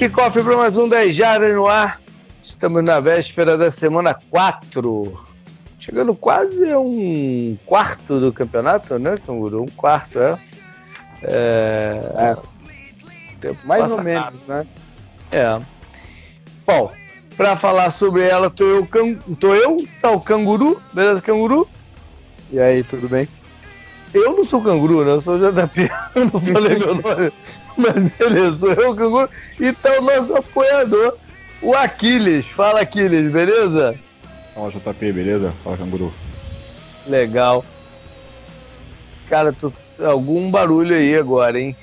kickoff para mais um 10 Jardas no ar. Estamos na véspera da semana 4. Chegando quase a um quarto do campeonato, né, Canguru? Um quarto, é. É. é. Mais ou menos, né? É. Bom, para falar sobre ela, tô eu, can... tô eu, tá o Canguru, beleza, Canguru? E aí, tudo bem? Eu não sou canguru, né? Eu sou o JP, eu não falei meu nome. Mas beleza, sou eu canguru. E tá o nosso apoiador, o Aquiles. Fala, Aquiles, beleza? Fala, JP, beleza? Fala, canguru. Legal. Cara, tu, algum barulho aí agora, hein?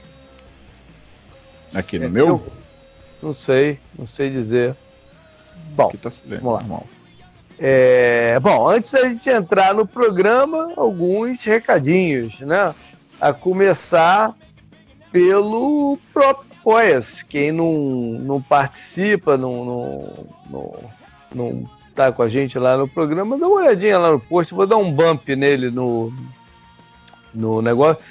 Aqui no é, meu? Eu, não sei, não sei dizer. Bom, Aqui tá vamos lá. É, bom, antes da gente entrar no programa, alguns recadinhos, né? A começar pelo próprio Apoia-se. Quem não, não participa, não, não, não, não tá com a gente lá no programa, dá uma olhadinha lá no post. Vou dar um bump nele no, no negócio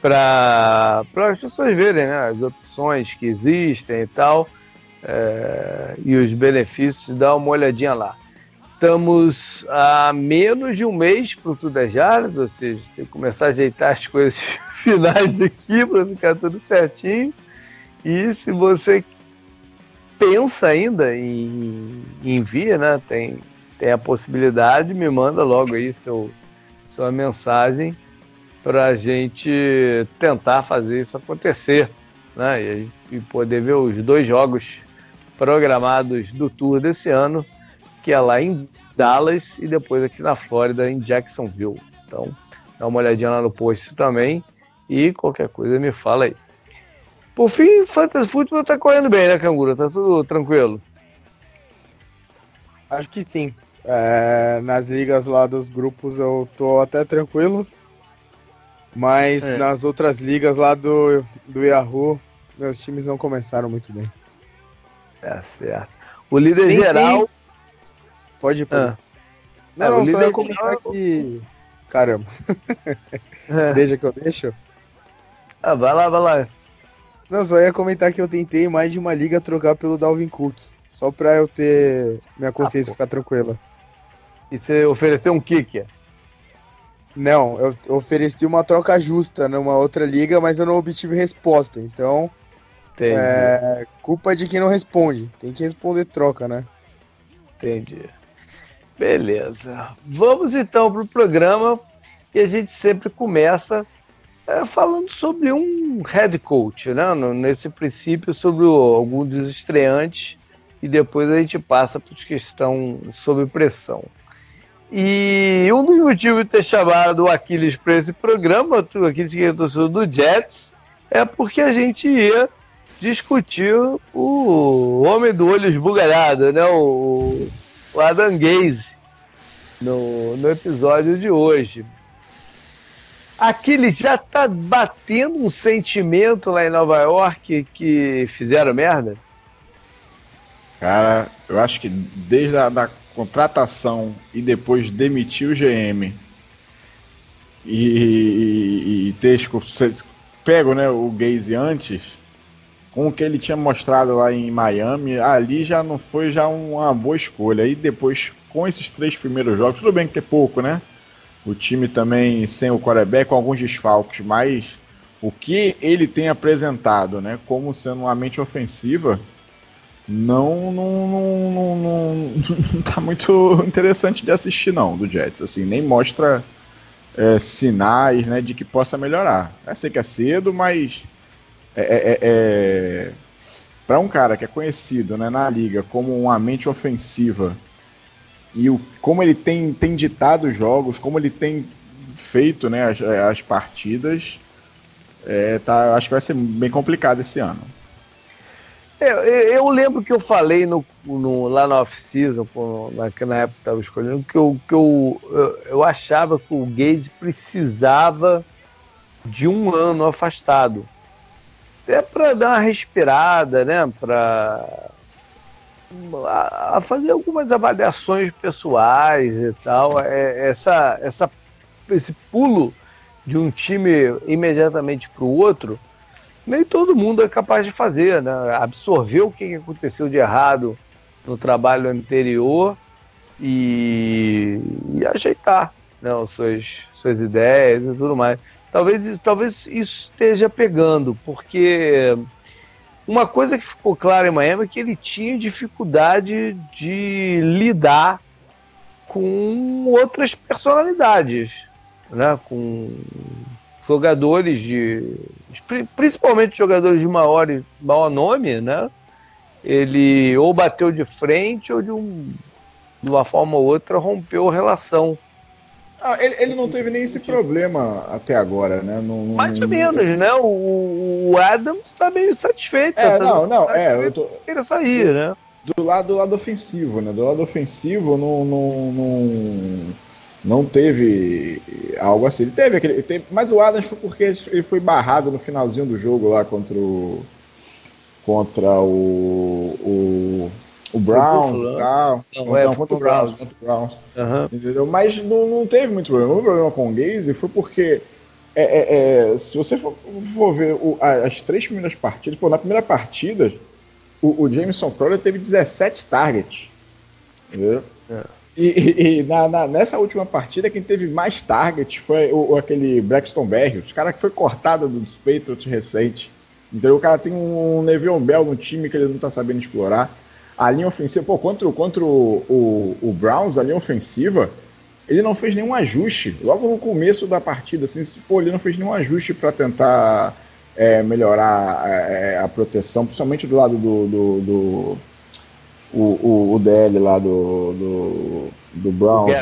para as pessoas verem né, as opções que existem e tal. É, e os benefícios, dá uma olhadinha lá. Estamos a menos de um mês para o Tudo é Jardas, ou seja, tem que começar a ajeitar as coisas finais aqui para ficar tudo certinho. E se você pensa ainda em, em envia, né? Tem, tem a possibilidade, me manda logo aí seu, sua mensagem para a gente tentar fazer isso acontecer, né? E, e poder ver os dois jogos programados do Tour desse ano que é lá em Dallas e depois aqui na Flórida, em Jacksonville. Então, dá uma olhadinha lá no post também e qualquer coisa me fala aí. Por fim, Fantasy Football tá correndo bem, né, Canguru? Tá tudo tranquilo? Acho que sim. É, nas ligas lá dos grupos eu tô até tranquilo. Mas é. nas outras ligas lá do, do Yahoo, meus times não começaram muito bem. Tá certo. O líder tem, geral. Tem Pode ir, pode. Ah. Não, não, só ia comentar que. Caramba. É. Deixa que eu deixo. Ah, vai lá, vai lá. Não, só ia comentar que eu tentei mais de uma liga trocar pelo Dalvin Cook. Só pra eu ter minha ah, consciência ah, ficar tranquila. E você ofereceu um kicker? Não, eu ofereci uma troca justa numa outra liga, mas eu não obtive resposta. Então, Entendi. é culpa de quem não responde. Tem que responder troca, né? Entendi. Beleza. Vamos então para o programa e a gente sempre começa é, falando sobre um head coach, né? nesse princípio sobre algum dos estreantes e depois a gente passa para os que estão sob pressão. E um dos motivos de ter chamado o Aquiles para esse programa, o Aquiles que é do Jets, é porque a gente ia discutir o homem do olho esbugalhado, né? O, o Adam Gaze no, no episódio de hoje. Aquele já tá batendo um sentimento lá em Nova York que fizeram merda? Cara, eu acho que desde a da contratação e depois demitir o GM e, e, e ter pego né, o Gaze antes, com o que ele tinha mostrado lá em Miami, ali já não foi já uma boa escolha. E depois, com esses três primeiros jogos, tudo bem que é pouco, né? O time também sem o quarterback, com alguns desfalques, mas o que ele tem apresentado, né, como sendo uma mente ofensiva, não não, não, não, não tá muito interessante de assistir não, do Jets, assim, nem mostra é, sinais, né, de que possa melhorar. Eu sei que é cedo, mas é, é, é, é para um cara que é conhecido né, na liga como uma mente ofensiva e o, como ele tem, tem ditado os jogos, como ele tem feito né, as, as partidas, é, tá, acho que vai ser bem complicado esse ano. Eu, eu, lembro que eu falei no, no lá na off-season, na, na época que estava escolhendo, que, eu, que eu, eu, eu achava que o Gaze precisava de um ano afastado até para dar uma respirada, né? Para a, fazer algumas avaliações pessoais e tal. É, essa, essa, esse pulo de um time imediatamente para o outro nem todo mundo é capaz de fazer, né? Absorver o que aconteceu de errado no trabalho anterior e, e ajeitar né, suas, suas ideias e tudo mais. Talvez, talvez isso esteja pegando, porque uma coisa que ficou clara em Miami é que ele tinha dificuldade de lidar com outras personalidades, né? com jogadores de. principalmente jogadores de maior, maior nome, né? Ele ou bateu de frente ou de, um, de uma forma ou outra rompeu a relação. Ah, ele, ele, não teve nem esse problema até agora, né? Não, não, Mais ou menos, né? O, o Adams está meio satisfeito. É, tá não, não, é. Eu tô... Queria sair, né? Do lado, do lado ofensivo, né? Do lado ofensivo, não, não, não, não teve algo assim. Ele teve aquele. Teve, mas o Adams foi porque ele foi barrado no finalzinho do jogo lá contra o. Contra o. o o Browns e tal. Não, é, contra o Browns. Contra o Browns. Uhum. Entendeu? Mas não, não teve muito problema. O problema com o Gaze foi porque. É, é, é, se você for, for ver o, as três primeiras partidas, pô, na primeira partida, o, o Jameson Crowder teve 17 targets. Entendeu? É. E, e, na, na, nessa última partida, quem teve mais targets foi o, aquele Braxton Berry, o cara que foi cortado dos Patriots recente. Então o cara tem um Nevion Bell no time que ele não tá sabendo explorar a linha ofensiva, pô, contra, contra o, o, o, Browns, a linha ofensiva, ele não fez nenhum ajuste. Logo no começo da partida, assim, pô, ele não fez nenhum ajuste para tentar é, melhorar é, a proteção, principalmente do lado do. do, do o, o, o, DL lá do, do, do Browns.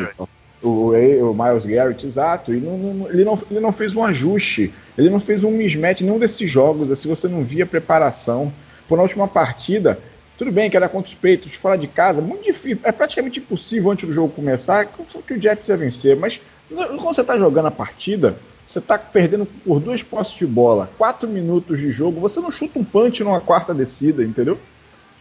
O, o, Miles Garrett, exato. E não, não, ele, não, ele não fez um ajuste, ele não fez um mismatch nenhum desses jogos. Assim, você não via preparação. Por na última partida, tudo bem que era contra os peitos, fora de casa, muito difícil, é praticamente impossível antes do jogo começar que o Jets ia vencer, mas quando você está jogando a partida, você está perdendo por duas posses de bola, quatro minutos de jogo, você não chuta um punch numa quarta descida, entendeu?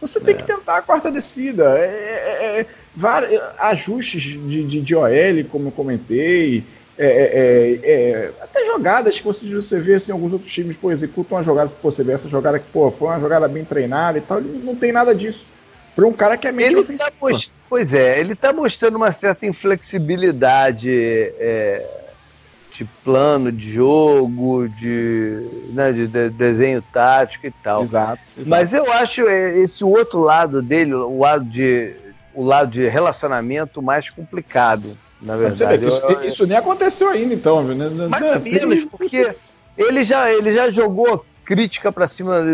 Você tem é. que tentar a quarta descida. É, é, é, vários, ajustes de, de, de OL, como eu comentei, é, é, é, é, até jogadas que você, você vê assim, alguns outros times pô, executam uma jogada, pô, você vê essa jogada que pô, foi uma jogada bem treinada e tal, ele não tem nada disso. Para um cara que é meio tá most... Pois é, ele está mostrando uma certa inflexibilidade é, de plano de jogo, de, né, de, de, desenho tático e tal. Exato, exato. Mas eu acho esse outro lado dele, o lado de, o lado de relacionamento mais complicado na verdade. Isso, eu, isso, nem aconteceu ainda, então. Né? Mais menos, porque ele já, ele já jogou crítica para cima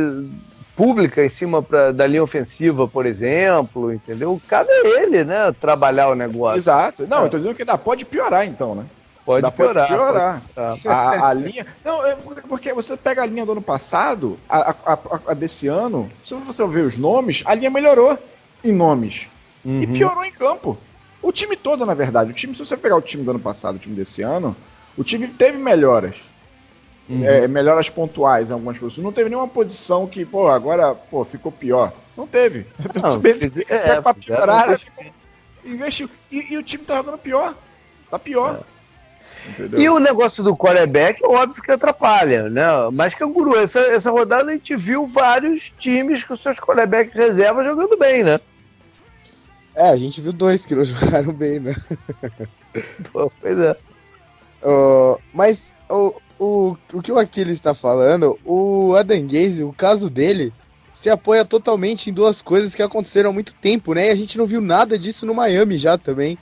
pública em cima pra, da linha ofensiva, por exemplo, entendeu? Cabe a ele, né, trabalhar o negócio. Exato. Não, é. eu tô dizendo que ainda pode piorar, então, né? Pode Dá piorar. Pode piorar. Pode... A, a, linha. Não, é porque você pega a linha do ano passado, a, a, a, desse ano, se você ver os nomes, a linha melhorou em nomes. Uhum. E piorou em campo. O time todo, na verdade. O time, se você pegar o time do ano passado, o time desse ano, o time teve melhoras. Uhum. É, melhoras pontuais em algumas posições. Não teve nenhuma posição que, pô, agora pô, ficou pior. Não teve. Não, fiz, é, é, pra piorar, investiu. E, e, o time tá jogando pior. Tá pior. É. E o negócio do quarterback, óbvio que atrapalha, né? Mas Canguru, essa, essa rodada a gente viu vários times com seus quarterbacks reserva jogando bem, né? É, a gente viu dois que não jogaram bem, né? Pô, pois é. Uh, mas o, o, o que o Aquiles está falando, o Adam Gaze, o caso dele, se apoia totalmente em duas coisas que aconteceram há muito tempo, né? E a gente não viu nada disso no Miami já também.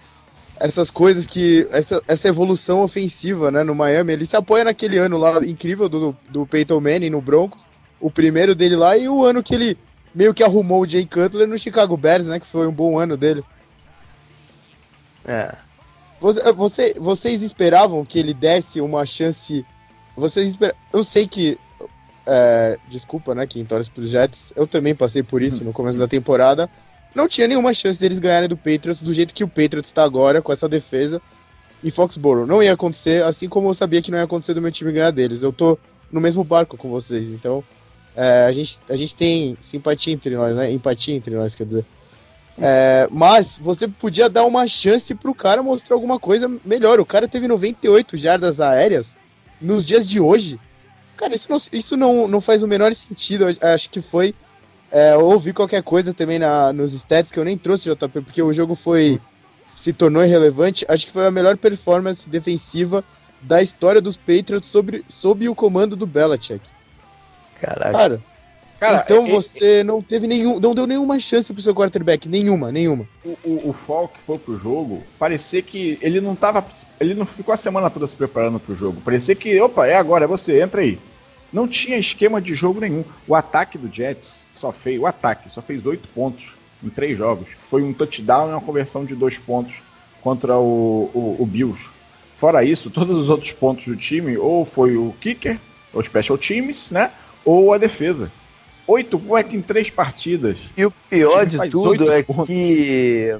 Essas coisas que. Essa, essa evolução ofensiva, né, no Miami. Ele se apoia naquele ano lá incrível do, do Peyton Manning no Broncos. O primeiro dele lá e o ano que ele meio que arrumou o Jay Cutler no Chicago Bears, né? Que foi um bom ano dele. É. Você, você, vocês esperavam que ele desse uma chance? Vocês esper... Eu sei que. É, desculpa, né? Quem torce pros Jets. Eu também passei por isso no começo da temporada. Não tinha nenhuma chance deles ganharem do Patriots do jeito que o Patriots está agora, com essa defesa. em Foxborough. Não ia acontecer, assim como eu sabia que não ia acontecer do meu time ganhar deles. Eu tô no mesmo barco com vocês, então é, a, gente, a gente tem simpatia entre nós, né? Empatia entre nós, quer dizer. É, mas você podia dar uma chance pro cara mostrar alguma coisa melhor. O cara teve 98 jardas aéreas nos dias de hoje. Cara, isso não, isso não, não faz o menor sentido. Eu acho que foi. É, ouvi qualquer coisa também na, nos stats que eu nem trouxe JP, porque o jogo foi. se tornou irrelevante. Acho que foi a melhor performance defensiva da história dos Patriots sobre, sob o comando do Belichick. Caraca. Cara, Cara, então é, você é, não teve nenhum, não deu nenhuma chance pro seu quarterback, nenhuma, nenhuma. O, o, o Falk foi pro jogo, parecia que ele não tava, ele não ficou a semana toda se preparando pro jogo. Parecia que, opa, é agora, é você, entra aí. Não tinha esquema de jogo nenhum. O ataque do Jets só fez, o ataque só fez oito pontos em três jogos. Foi um touchdown e uma conversão de dois pontos contra o, o, o Bills. Fora isso, todos os outros pontos do time ou foi o kicker, ou special teams, né, ou a defesa. Oito pontos em três partidas. E o pior de tudo é pontos. que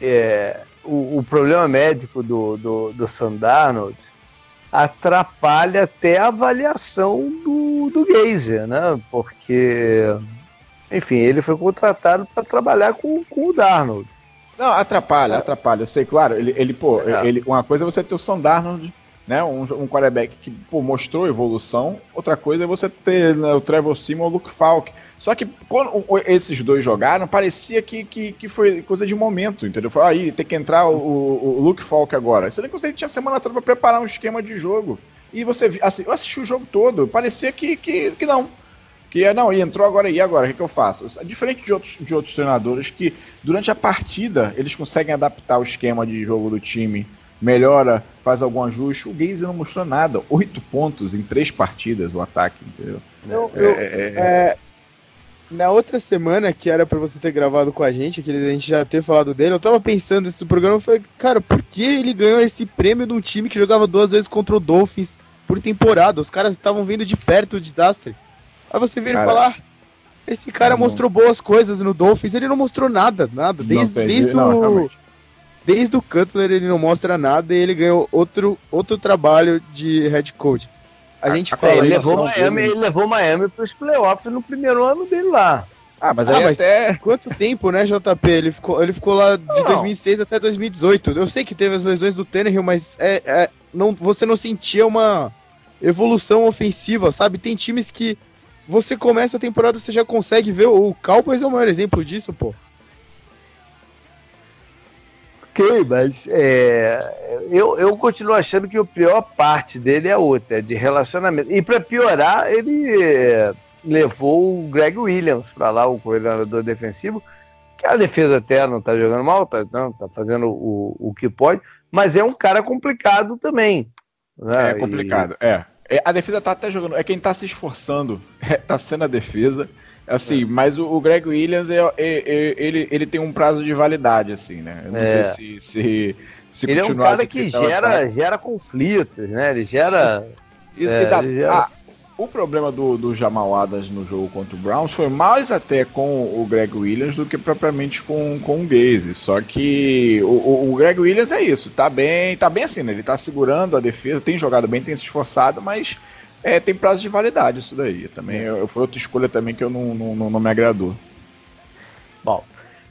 é, o, o, problema médico do, do, do Sandarnold atrapalha até a avaliação do, do Geyser, né? Porque, enfim, ele foi contratado para trabalhar com, com o Darnold. Não, atrapalha, atrapalha. Eu sei, claro, ele, ele pô, é. ele, uma coisa é você ter o Sandarnold né? Um, um quarterback que pô, mostrou evolução. Outra coisa é você ter né, o Trevor Simon ou o Luke Falk. Só que quando esses dois jogaram, parecia que, que, que foi coisa de momento, entendeu? Foi aí, tem que entrar o, o, o Luke Falk agora. Você nem consegue, tinha semana toda para preparar um esquema de jogo. E você, assim, eu assisti o jogo todo, parecia que, que, que não. Que é, não, e entrou agora e agora, o que, que eu faço? Diferente de outros, de outros treinadores que, durante a partida, eles conseguem adaptar o esquema de jogo do time melhora, faz algum ajuste. O Gaze não mostrou nada. Oito pontos em três partidas o ataque, entendeu? Não, é, eu, é, é... é na outra semana, que era para você ter gravado com a gente, que a gente já ter falado dele, eu tava pensando nesse programa e falei, cara, por que ele ganhou esse prêmio de um time que jogava duas vezes contra o Dolphins por temporada? Os caras estavam vendo de perto o desastre. Aí você vira e falar, ah, esse cara não, mostrou boas coisas no Dolphins, ele não mostrou nada, nada. Desde, desde não, o desde o Cutler ele não mostra nada e ele ganhou outro, outro trabalho de head coach. A ah, gente fala. Ele levou, Miami, ele levou Miami para os playoffs no primeiro ano dele lá. Ah, mas, ah, mas até. Quanto tempo, né, JP? Ele ficou, ele ficou lá de não. 2006 até 2018. Eu sei que teve as lesões do Tannehill, mas é, é, não, você não sentia uma evolução ofensiva, sabe? Tem times que você começa a temporada, você já consegue ver. O Cowboys é o maior exemplo disso, pô. Ok, mas é, eu, eu continuo achando que a pior parte dele é outra, é de relacionamento. E para piorar, ele é, levou o Greg Williams para lá, o coordenador defensivo, que a defesa até não está jogando mal, está tá fazendo o, o que pode, mas é um cara complicado também. Né? É complicado, e... é. é. A defesa tá até jogando, é quem está se esforçando, está sendo a defesa. Assim, é. mas o, o, Greg Williams, é, é, é, ele, ele tem um prazo de validade, assim, né? Eu não sei se, se, se ele continuar... Ele é um cara que, gera, gera conflitos, né? Ele gera... Exato. Ele gera... Ah, o problema do, do Jamal Adams no jogo contra o Browns foi mais até com o Greg Williams do que propriamente com, com o Gaze. Só que o, o, Greg Williams é isso, tá bem, tá bem assim, né? Ele tá segurando a defesa, tem jogado bem, tem se esforçado, mas é, tem prazo de validade isso daí. Também é. foi outra escolha também que eu não, não, não me agradou. Bom,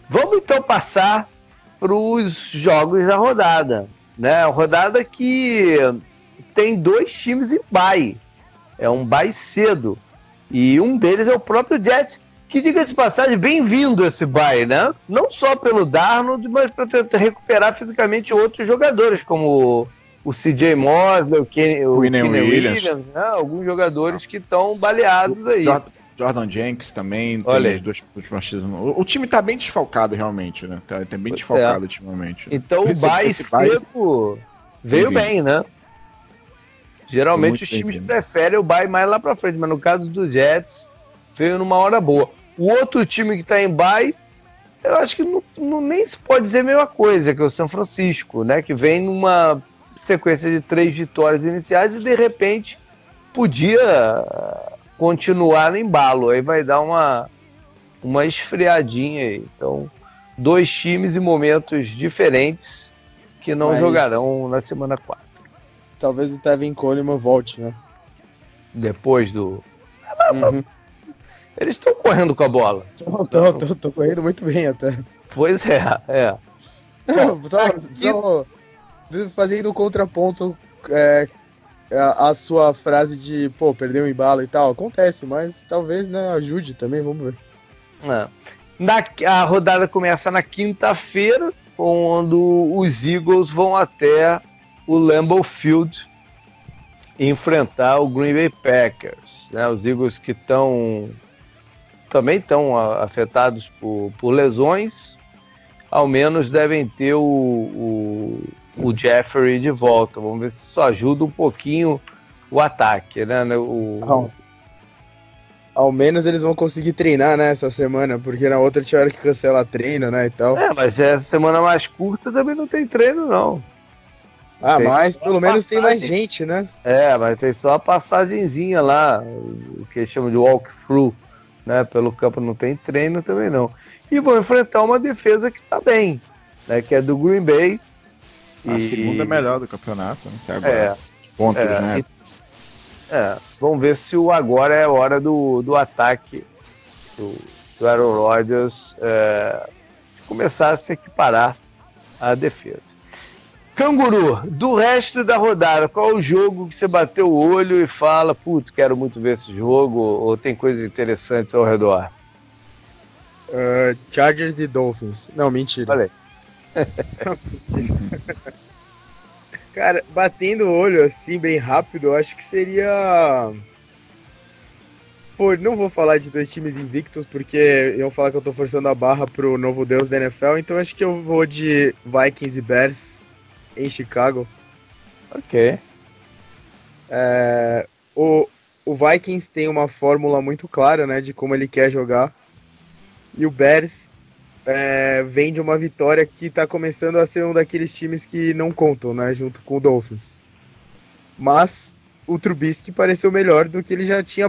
vamos então passar para os jogos da rodada. Né? Rodada que tem dois times em bye. É um bye cedo. E um deles é o próprio Jets, que diga de passagem, bem-vindo esse bye, né? Não só pelo Darnold, mas para tentar recuperar fisicamente outros jogadores, como o CJ Mosley, o Kenny, o Williams, Williams né? alguns jogadores que estão baleados aí. Jordan Jenks também, Olha dois partidas. O, o, time tá bem desfalcado realmente, né? Tá, tá bem pois desfalcado é. ultimamente. Né? Então o Bay seco veio bem, né? Geralmente os times preferem o Bay mais lá pra frente, mas no caso do Jets, veio numa hora boa. O outro time que tá em Bay, eu acho que não, não, nem se pode dizer a mesma coisa, que é o São Francisco, né? Que vem numa sequência de três vitórias iniciais e de repente podia continuar no embalo. Aí vai dar uma, uma esfriadinha aí. Então, dois times em momentos diferentes que não Mas... jogarão na semana 4. Talvez o Tevin Coleman volte, né? Depois do. Uhum. Eles estão correndo com a bola. Estão correndo muito bem até. Pois é, é. Não, só, aqui... só, fazendo contraponto é, a, a, sua frase de, pô, perdeu um embalo e tal, acontece, mas talvez, né, ajude também, vamos ver. É. Na, a rodada começa na quinta-feira, quando os Eagles vão até o Lambeau Field enfrentar o Green Bay Packers. Né? Os Eagles que estão também estão afetados por, por lesões, ao menos devem ter o, o Jeffrey de volta. Vamos ver se isso ajuda um pouquinho o ataque, né? O, ao, ao menos eles vão conseguir treinar né, essa semana, porque na outra tiveram que cancelar treino, né, e tal. É, mas essa semana mais curta também não tem treino, não. Ah, tem mas pelo menos passagem. tem mais gente, né? É, mas tem só a passagenzinha lá, o que eles chamam de walkthrough, né? Pelo campo não tem treino também não. E vão enfrentar uma defesa que tá bem, né? Que é do Green Bay. A e... segunda é melhor do campeonato, né? Até agora. É, pontos, é, né? E, é, vamos ver se o agora é hora do, do ataque do, do Aaron Rodgers é, começar a se equiparar à defesa. Canguru, do resto da rodada, qual o jogo que você bateu o olho e fala, putz, quero muito ver esse jogo, ou tem coisas interessantes ao redor? Uh, Chargers e Dolphins. Não, mentira. Falei. Cara, batendo o olho assim, bem rápido, eu acho que seria. Pô, não vou falar de dois times invictos, porque iam falar que eu tô forçando a barra pro novo deus da NFL, então acho que eu vou de Vikings e Bears em Chicago. Ok. É, o, o Vikings tem uma fórmula muito clara, né, de como ele quer jogar. E o Bears é, vem de uma vitória que está começando a ser um daqueles times que não contam, né, junto com o Dolphins. Mas o Trubisky pareceu melhor do que ele já tinha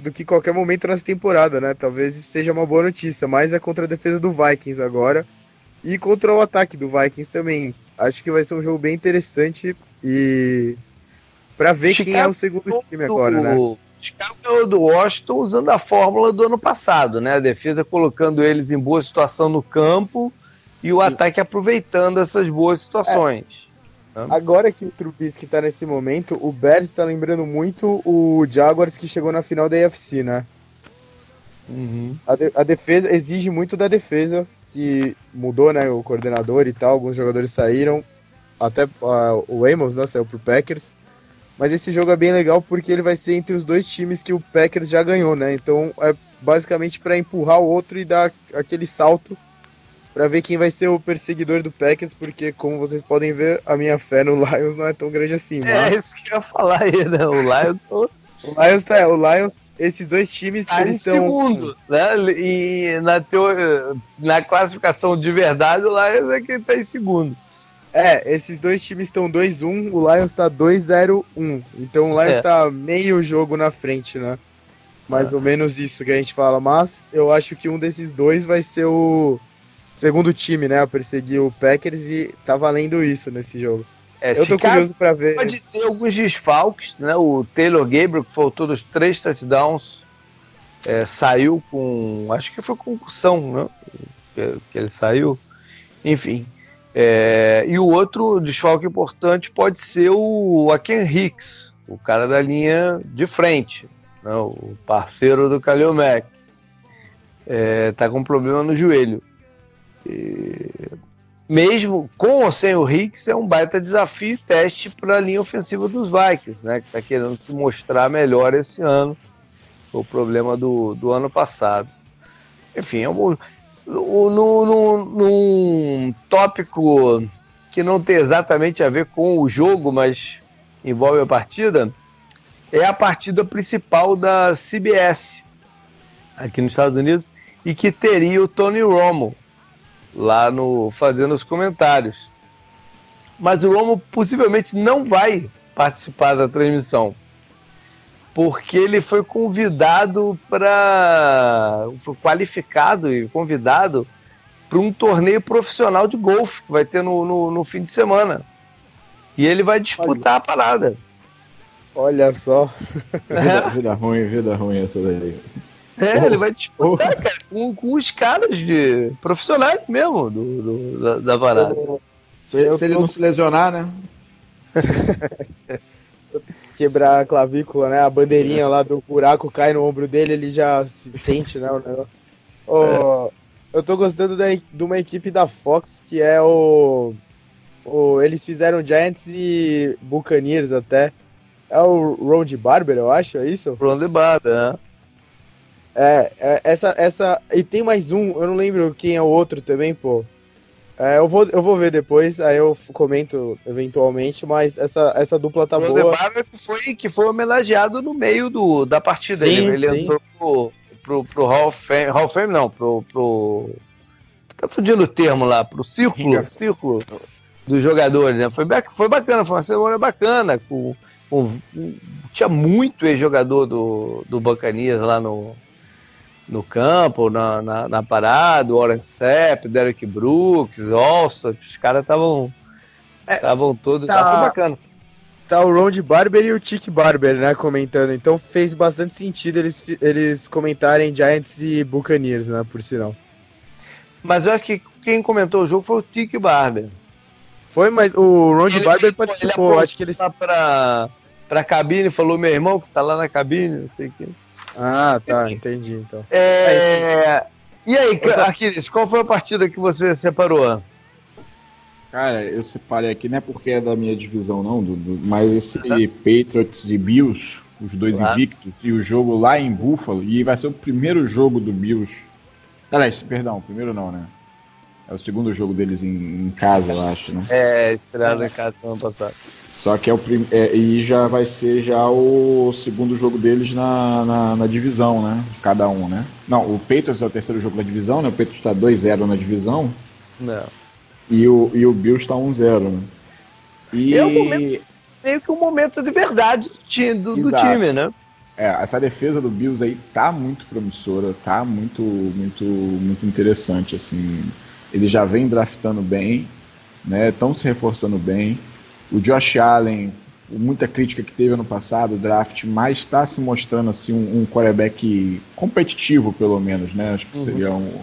do que qualquer momento nessa temporada, né? Talvez isso seja uma boa notícia, mas é contra a defesa do Vikings agora e contra o ataque do Vikings também acho que vai ser um jogo bem interessante e para ver Chicago quem é o segundo time agora, né? Chicago é do Washington usando a fórmula do ano passado, né? A defesa colocando eles em boa situação no campo e o Sim. ataque aproveitando essas boas situações. É. Agora que o Trubisky está nesse momento, o Bears está lembrando muito o Jaguars que chegou na final da AFC, né? Uhum. A, de, a, defesa exige muito da defesa que mudou, né, o coordenador e tal, alguns jogadores saíram, até uh, o Amos, né, saiu pro Packers. Mas esse jogo é bem legal porque ele vai ser entre os dois times que o Packers já ganhou, né? Então é basicamente para empurrar o outro e dar aquele salto para ver quem vai ser o perseguidor do Packers, porque como vocês podem ver, a minha fé no Lions não é tão grande assim. É mas... isso que eu ia falar aí, né? O Lions, o Lions, tá, o Lions esses dois times tá eles estão segundo, né? E na, teo... na classificação de verdade, o Lions é quem está em segundo. É, esses dois times estão 2-1, o Lions está 2-0-1. Então o Lions está é. meio jogo na frente, né? Mais é. ou menos isso que a gente fala. Mas eu acho que um desses dois vai ser o segundo time, né? A perseguir o Packers e tá valendo isso nesse jogo. É, eu tô curioso para ver. Pode ter alguns desfalques, né? O Taylor Gabriel, que faltou dos três touchdowns, é, saiu com. Acho que foi concussão, né? Que, que ele saiu. Enfim. É, e o outro desfalque importante pode ser o Aken Hicks, o cara da linha de frente, né? o parceiro do Kalil Max. É, tá com problema no joelho. E mesmo com ou sem o Hicks, é um baita desafio e teste para a linha ofensiva dos Vikings, né? Que está querendo se mostrar melhor esse ano. Foi o problema do, do ano passado. Enfim, é um, num, num tópico que não tem exatamente a ver com o jogo, mas envolve a partida, é a partida principal da CBS aqui nos Estados Unidos e que teria o Tony Romo lá no fazendo os comentários. Mas o Romo possivelmente não vai participar da transmissão. Porque ele foi convidado para. Foi qualificado e convidado para um torneio profissional de golfe que vai ter no, no, no, fim de semana. E ele vai disputar Olha. a parada. Olha só. Vida, vida ruim, vida ruim essa daí. É, oh, ele vai disputar, oh. cara, com, com, os caras de profissionais mesmo do, do da, da varada. Se, se ele não se lesionar, né? quebrar a clavícula, né? A bandeirinha lá do buraco cai no ombro dele, ele já se sente, né? Eu tô gostando da, de uma equipe da Fox que é o, o. Eles fizeram Giants e Buccaneers até. É o Ron Barber, eu acho, é isso? Ron Barber, né? É, é, essa, essa. E tem mais um, eu não lembro quem é o outro também, pô. É, eu, vou, eu vou ver depois, aí eu comento eventualmente, mas essa, essa dupla tá o boa. O que foi, que foi homenageado no meio do, da partida. Sim, ele, ele entrou pro, pro, pro Hall of Fame, Hall of Fame não, pro, pro... Tá fudindo o termo lá, pro círculo, círculo dos jogadores, né? Foi, foi bacana, foi uma semana bacana, com, com tinha muito ex-jogador do, do Bacanias lá no, no campo, na, na, na parada, o Oren Sepp, Derek Brooks, Olson, os caras estavam estavam é, todos, tá, foi bacana. Tá o Ron Barber e o Tick Barber, né, comentando, então fez bastante sentido eles, eles comentarem Giants e Buccaneers, né, por sinal. Mas eu acho que quem comentou o jogo foi o Tick Barber. Foi, mas o Ron Barber participou, ele acho que ele... Pra, pra cabine, falou meu irmão que tá lá na cabine, não sei o que. Ah, tá, entendi então. É... E aí, Aquiles, qual foi a partida que você separou? Cara, eu separei aqui, não é porque é da minha divisão, não, do, do mas esse uhum. Patriots e Bills, os dois claro. invictos, e o jogo lá em Buffalo, e vai ser o primeiro jogo do Bills. Aliás, perdão, primeiro não, né? É o segundo jogo deles em, em casa, eu acho, né? É, estreado em casa no ano passado. Só que é o prim... É, e já vai ser já o segundo jogo deles na, na, na, divisão, né? Cada um, né? Não, o Patriots é o terceiro jogo da divisão, né? O Patriots está 2-0 na divisão. Não. E o, e o Bills está 1-0, né? E... É um momento, meio que um momento de verdade do, do time, né? É, essa defesa do Bills aí tá muito promissora, tá muito, muito, muito interessante, assim ele já vem draftando bem, né? Estão se reforçando bem. O Josh Allen, muita crítica que teve ano passado, o draft, mas está se mostrando assim um, um quarterback competitivo, pelo menos, né? Acho que uhum. seria um,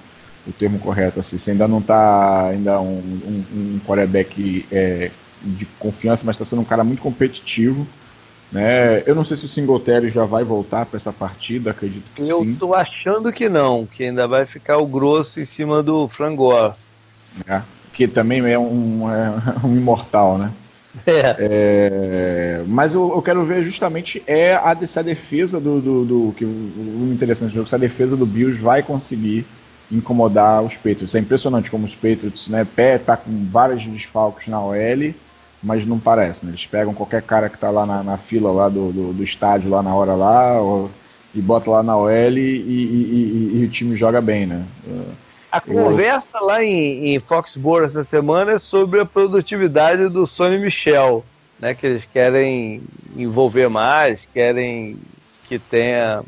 o termo correto. Assim. Você ainda não está ainda um, um, um quarterback é, de confiança, mas está sendo um cara muito competitivo. Né? Eu não sei se o Singletary já vai voltar para essa partida, acredito que Eu sim. Eu tô achando que não, que ainda vai ficar o grosso em cima do Frangor. É, que também é um, é um imortal, né? É. é mas eu, eu, quero ver justamente é a, essa defesa do, do, do que o interessante do jogo, se a defesa do Bills vai conseguir incomodar os Patriots. É impressionante como os Patriots, né, pé tá com vários desfalques na OL, mas não parece, né? Eles pegam qualquer cara que tá lá na, na fila lá do, do, do, estádio lá na hora lá ou, e bota lá na OL e, e, e, e, o time joga bem, né? A conversa lá em, em Foxborough essa semana é sobre a produtividade do Sony Michel, né? Que eles querem envolver mais, querem que tenha,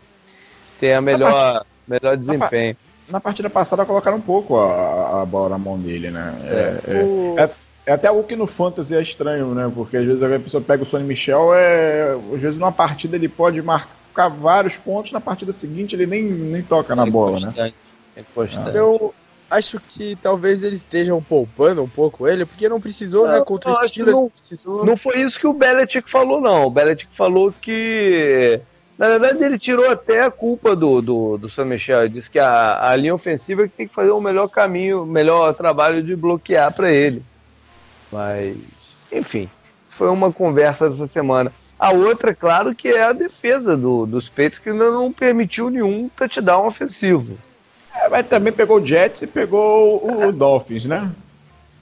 tenha melhor, melhor desempenho. Na, partida passada colocaram um pouco a, a bola na mão dele, né? É, é, o... é, é até algo que no Fantasy é estranho, né? Porque às vezes a pessoa pega o Sonny Michel, é, às vezes numa partida ele pode marcar vários pontos, na partida seguinte ele nem, nem toca na é bola, constante. né? É constante. Eu acho que talvez eles estejam poupando um pouco ele, porque não precisou, né, não, né? Contra o Steelers. Não, precisou. não foi isso que o Belichick falou, não. O Belichick falou que. Na verdade, ele tirou até a culpa do, do, do Sam Michel. Ele disse que a, a linha ofensiva é que tem que fazer o melhor caminho, o melhor trabalho de bloquear para ele. Mas, enfim, foi uma conversa dessa semana. A outra, claro, que é a defesa do, dos Peitos, que ainda não permitiu nenhum touchdown ofensivo. É, mas também pegou o Jets e pegou o, é. Dolphins, né?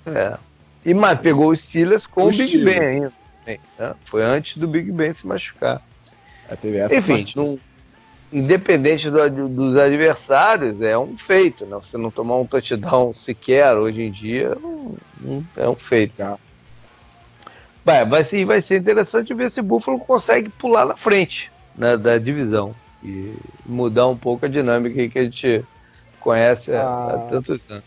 É. E mas pegou os Steelers com o, o Big Ben ainda. Né? Foi antes do Big Ben se machucar. Enfim, não, independente do, dos adversários, é um feito. Né? Você não tomar um touchdown sequer hoje em dia é um feito. Tá. Vai, vai, ser, vai ser interessante ver se o Buffalo consegue pular na frente né, da divisão e mudar um pouco a dinâmica que a gente conhece há, há tantos anos.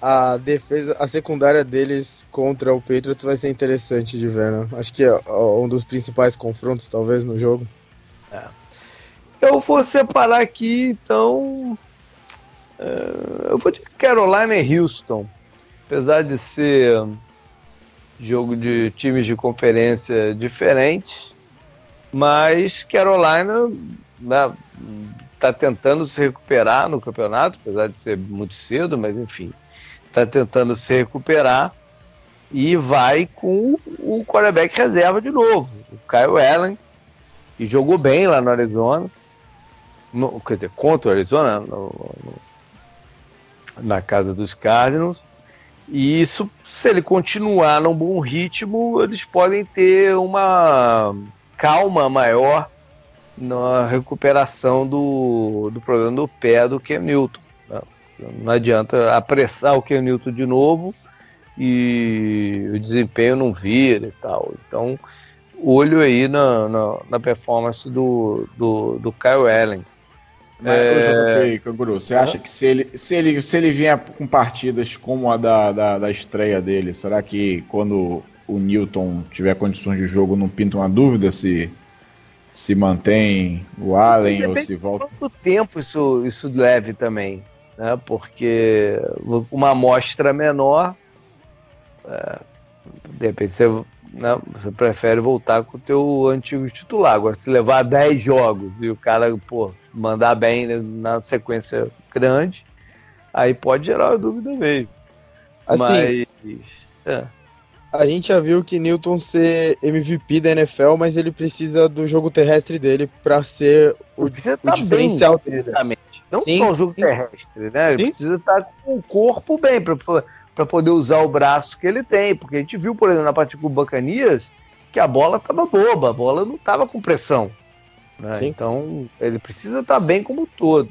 A defesa, a secundária deles contra o Patriots vai ser interessante de ver, né? Acho que é um dos principais confrontos, talvez, no jogo. É. Eu vou separar aqui, então. Uh, eu vou de Carolina e Houston. Apesar de ser jogo de times de conferência diferentes, Mas Carolina né, está tentando se recuperar no campeonato, apesar de ser muito cedo, mas enfim, está tentando se recuperar e vai com o quarterback reserva de novo, o Kyle Allen, que jogou bem lá no Arizona, no, quer dizer, contra o Arizona, no, no, na casa dos Cardinals, e isso, se ele continuar num bom ritmo, eles podem ter uma calma maior na recuperação do, do problema do pé do Ken Newton. Né? Não adianta apressar o Ken Newton de novo e o desempenho não vira e tal. Então, olho aí na, na, na performance do, do, do Kyle Allen. Mas, é... Canguru, você acha que se ele, se, ele, se ele vier com partidas como a da, da, da estreia dele, será que quando o Newton tiver condições de jogo não pinta uma dúvida se se mantém o Allen ou se volta? Quanto tempo isso, isso leve também, né? Porque uma amostra menor, é, de repente você, né, você prefere voltar com o teu antigo titular. Agora, se levar 10 jogos e o cara, pô, mandar bem na sequência grande, aí pode gerar uma dúvida mesmo. Assim, Mas, é a gente já viu que Newton ser MVP da NFL, mas ele precisa do jogo terrestre dele para ser o, o tá diferencial bem, dele. Não sim, só o jogo sim. terrestre, né? Ele sim. precisa estar tá com o corpo bem para poder usar o braço que ele tem, porque a gente viu, por exemplo, na partida com o Bacanias, que a bola estava boba, a bola não estava com pressão. Né? Então ele precisa estar tá bem como um todo.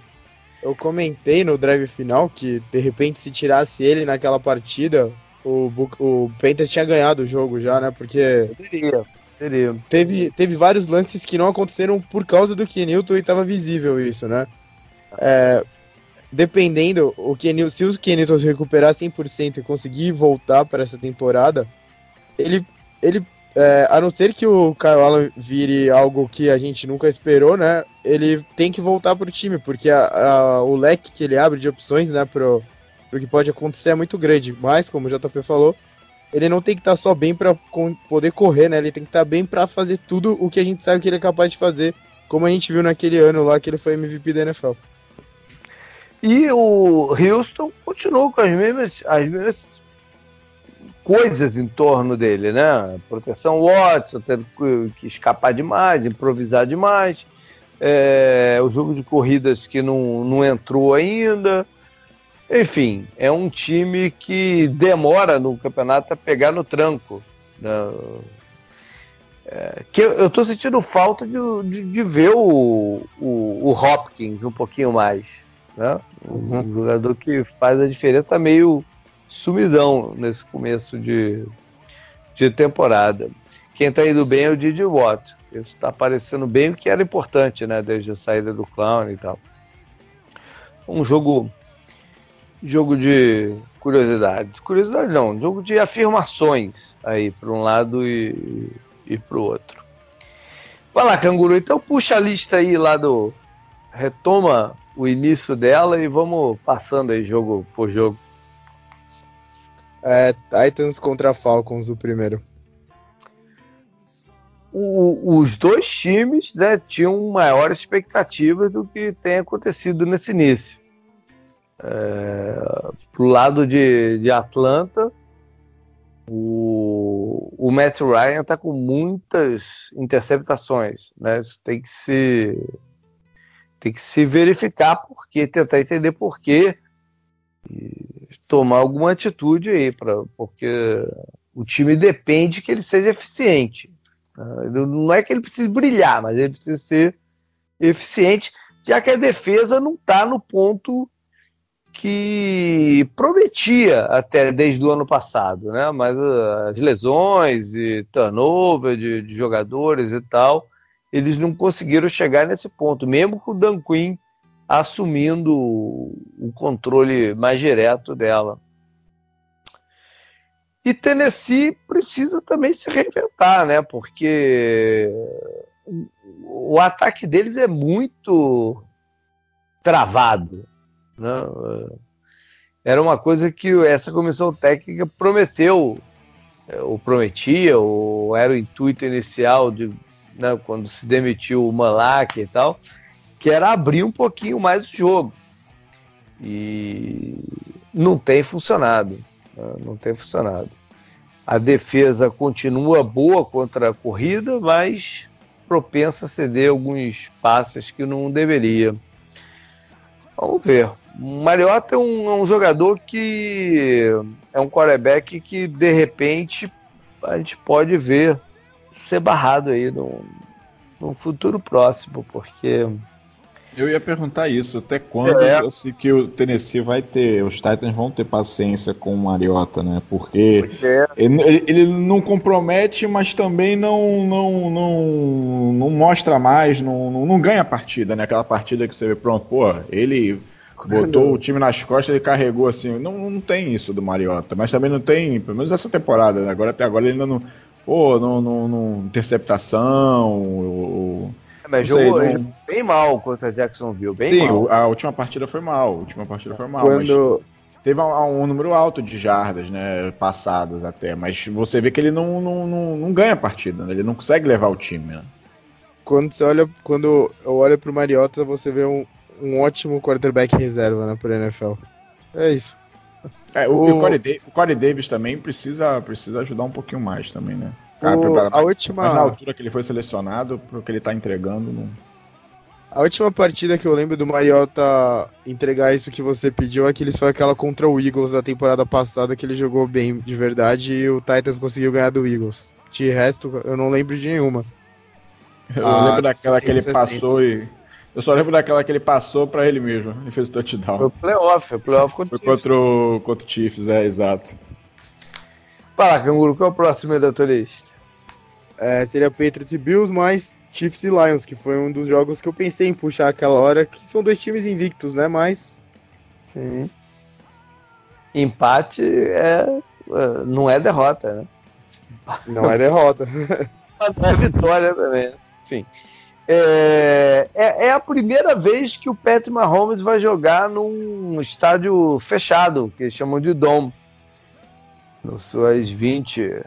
Eu comentei no drive final que de repente se tirasse ele naquela partida, o, o Panthers tinha ganhado o jogo já, né? Porque. Poderia, poderia. Teve, teve vários lances que não aconteceram por causa do Kenilton e estava visível isso, né? É, dependendo, o Kenil, se o Kenilton se recuperar 100% e conseguir voltar para essa temporada, ele, ele é, a não ser que o Kyle Allen vire algo que a gente nunca esperou, né? Ele tem que voltar pro time, porque a, a, o leque que ele abre de opções, né, pro, o que pode acontecer é muito grande. Mas, como o JP falou, ele não tem que estar só bem para poder correr, né? Ele tem que estar bem para fazer tudo o que a gente sabe que ele é capaz de fazer, como a gente viu naquele ano lá que ele foi MVP da NFL. E o Houston continuou com as mesmas, as mesmas coisas em torno dele, né? Proteção Watson, tendo que escapar demais, improvisar demais. É, o jogo de corridas que não, não entrou ainda. Enfim, é um time que demora no campeonato a pegar no tranco. Né? É, que eu estou sentindo falta de, de, de ver o, o, o, Hopkins um pouquinho mais. Né? Uhum. Um jogador que faz a diferença tá meio sumidão nesse começo de, de temporada. Quem está indo bem é o Didi Watt. Isso está aparecendo bem o que era importante, né? Desde a saída do Clown e tal. Um jogo jogo de curiosidades. Curiosidade não, jogo de afirmações aí para um lado e, e para o outro. Vai lá, canguru. Então puxa a lista aí lá do. Retoma o início dela e vamos passando aí jogo por jogo. É, Titans contra Falcons, o primeiro. O, os dois times né, tinham maiores expectativas do que tem acontecido nesse início. É, pro lado de, de Atlanta, o, o Matt Ryan está com muitas interceptações, né? Isso tem que se tem que se verificar porque tentar entender por quê e tomar alguma atitude aí para porque o time depende que ele seja eficiente. Né? Não é que ele precise brilhar, mas ele precisa ser eficiente, já que a defesa não está no ponto que prometia até desde o ano passado, né? Mas uh, as lesões e turnover de, de, jogadores e tal, eles não conseguiram chegar nesse ponto, mesmo com o Dan Quinn assumindo o controle mais direto dela. E Tennessee precisa também se reinventar, né? Porque o ataque deles é muito travado. Né? Era uma coisa que essa comissão técnica prometeu, é, ou prometia, ou era o intuito inicial de né, quando se demitiu o Malak e tal, que era abrir um pouquinho mais o jogo. E não tem funcionado. Né, não tem funcionado. A defesa continua boa contra a corrida, mas propensa a ceder alguns passes que não deveria. Vamos ver. Mariota é um, é um, jogador que é um quarterback que de repente a gente pode ver ser barrado aí no, no futuro próximo, porque eu ia perguntar isso, até quando é. assim, que o Tennessee vai ter, os Titans vão ter paciência com o Mariota, né? Porque é. ele, ele, não compromete, mas também não não, não, não mostra mais, não, não, não ganha a partida, né? Aquela partida que você vê, pronto, pô, ele botou o time nas costas, ele carregou assim. Não, não tem isso do Mariota, mas também não tem, pelo menos essa temporada, né? Agora até agora ele ainda não. Pô, não, não, não interceptação, ou, mas jogou, não... bem mal contra Jacksonville, bem Sim, mal. a última partida foi mal, a última partida foi mal. Quando... Teve um, um, número alto de jardas, né, passadas até, mas você vê que ele não, não, não, não ganha a partida, né? ele não consegue levar o time, né? Quando você olha, quando eu olho pro Mariota, você vê um, um ótimo quarterback reserva, né, pro NFL. É isso. É, o, o... o, Corey Davis, o Corey Davis também precisa, precisa ajudar um pouquinho mais também, né? Cara, o, a última... Mas na altura que ele foi selecionado, pro que ele tá entregando, não... A última partida que eu lembro do Mariota entregar isso que você pediu é que eles foi aquela contra o Eagles da temporada passada que ele jogou bem de verdade e o Titans conseguiu ganhar do Eagles. De resto, eu não lembro de nenhuma. Eu ah, lembro daquela que ele passou e. Eu só lembro daquela que ele passou para ele mesmo. Ele fez o touchdown. Foi o playoff, foi o playoff contra o Chiefs. Contra o, contra o Chiefs, é, exato. Fala, Canguru, qual é o próximo da tua lista? É, seria Patriots e Bills, mas Chiefs e Lions, que foi um dos jogos que eu pensei em puxar aquela hora, que são dois times invictos, né? Mas. Sim. Empate é, é não é derrota, né? Não é derrota. é vitória também. Né? Enfim. É, é, é, a primeira vez que o Patrick Mahomes vai jogar num estádio fechado, que eles chamam de Dome. Nas suas 20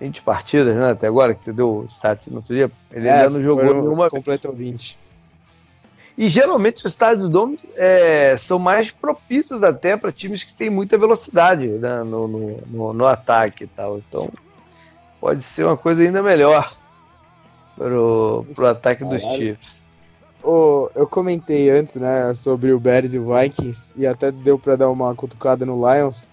20 partidas, né? Até agora, que você deu o stat no outro dia. Ele é, ainda não jogou nenhuma. Completou 20. E geralmente os estádios do Dome é, são mais propícios até para times que têm muita velocidade né, no, no, no, no, ataque e tal. Então pode ser uma coisa ainda melhor para o ataque dos Chiefs. Oh, eu comentei antes né, sobre o Bears e o Vikings e até deu para dar uma cutucada no Lions.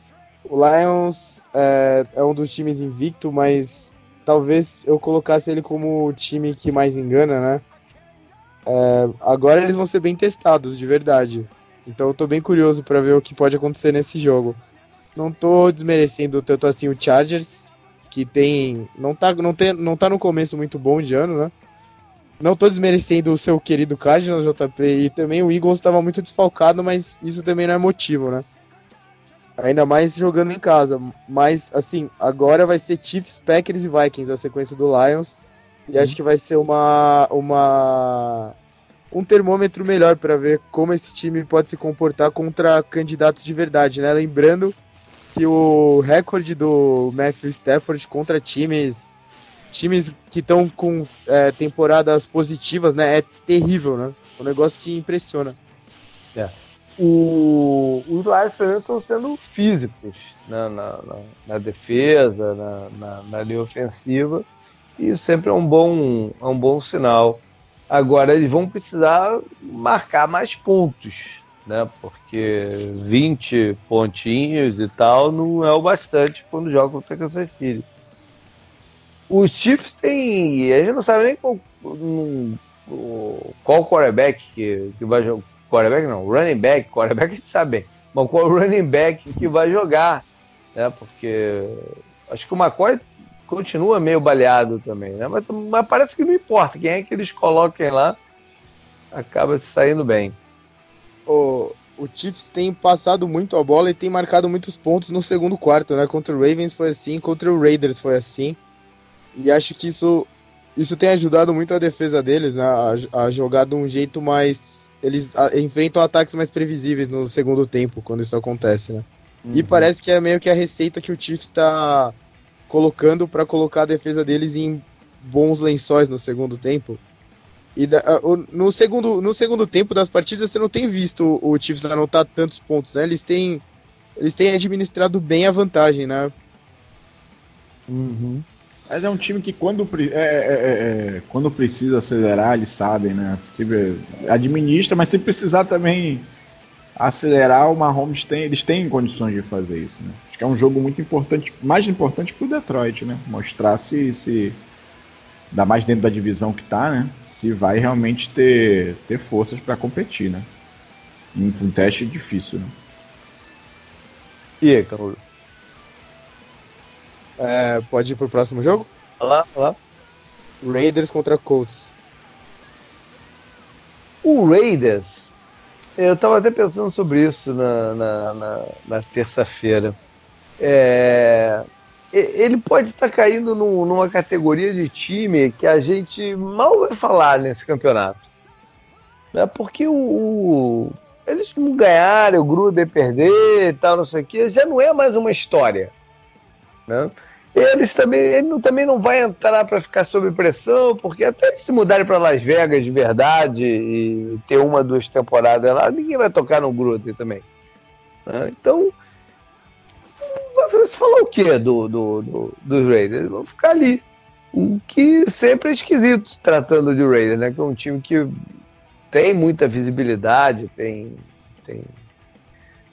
O Lions é, é um dos times invicto, mas talvez eu colocasse ele como o time que mais engana, né? É, agora eles vão ser bem testados, de verdade. Então eu tô bem curioso para ver o que pode acontecer nesse jogo. Não tô desmerecendo tanto assim o Chargers, que tem. Não tá, não tem, não tá no começo muito bom de ano, né? Não tô desmerecendo o seu querido Cardinals, JP, e também o Eagles estava muito desfalcado, mas isso também não é motivo, né? Ainda mais jogando em casa. Mas, assim, agora vai ser Chiefs, Packers e Vikings a sequência do Lions. E uhum. acho que vai ser uma, uma um termômetro melhor para ver como esse time pode se comportar contra candidatos de verdade, né? Lembrando que o recorde do Matthew Stafford contra times times que estão com é, temporadas positivas, né? É terrível, né? Um negócio que impressiona. É o, os Lions estão sendo físicos né, na, na, na, defesa, na, na, na, linha ofensiva, e sempre é um bom, é um bom sinal. Agora eles vão precisar marcar mais pontos, né? Porque 20 pontinhos e tal não é o bastante quando joga contra o Kansas City. Os Chiefs têm. A gente não sabe nem qual, qual quarterback que, que vai jogar quarterback não, running back, quarterback a gente sabe bem, mas qual running back que vai jogar, né? Porque acho que o McCoy continua meio baleado também, né? Mas, mas, parece que não importa quem é que eles coloquem lá, acaba se saindo bem. O, o Chiefs tem passado muito a bola e tem marcado muitos pontos no segundo quarto, né? Contra o Ravens foi assim, contra o Raiders foi assim. E acho que isso, isso tem ajudado muito a defesa deles, né? A, a jogar de um jeito mais eles a, enfrentam ataques mais previsíveis no segundo tempo, quando isso acontece, né? Uhum. E parece que é meio que a receita que o Chiefs está colocando para colocar a defesa deles em bons lençóis no segundo tempo. E da, no, segundo, no segundo tempo das partidas você não tem visto o Chiefs anotar tantos pontos, né? Eles têm, eles têm administrado bem a vantagem, né? Uhum. Mas é um time que quando, é, é, é, é, quando precisa acelerar, eles sabem, né? Administra, mas se precisar também acelerar, o Mahomes tem, eles têm condições de fazer isso, né? Acho que é um jogo muito importante, mais importante para o Detroit, né? Mostrar se, se ainda mais dentro da divisão que tá, né? Se vai realmente ter, ter forças para competir, né? Um, um teste difícil, né? E aí, Carlos? É, pode ir pro próximo jogo? Olá, olá. Raiders contra Colts. O Raiders, eu estava até pensando sobre isso na, na, na, na terça-feira. É, ele pode estar tá caindo num, numa categoria de time que a gente mal vai falar nesse campeonato. Né? Porque o, o eles não ganharam, o Gruden perder e tal, não sei o que, já não é mais uma história. Né? Eles também, ele não, também não vai entrar para ficar sob pressão, porque até se mudarem para Las Vegas de verdade e ter uma, duas temporadas lá, ninguém vai tocar no Gruden também. Né? Então, vai falar o quê do, do, do, dos Raiders? Vão ficar ali. O que sempre é esquisito tratando de Raiders, né? Que é um time que tem muita visibilidade, tem, tem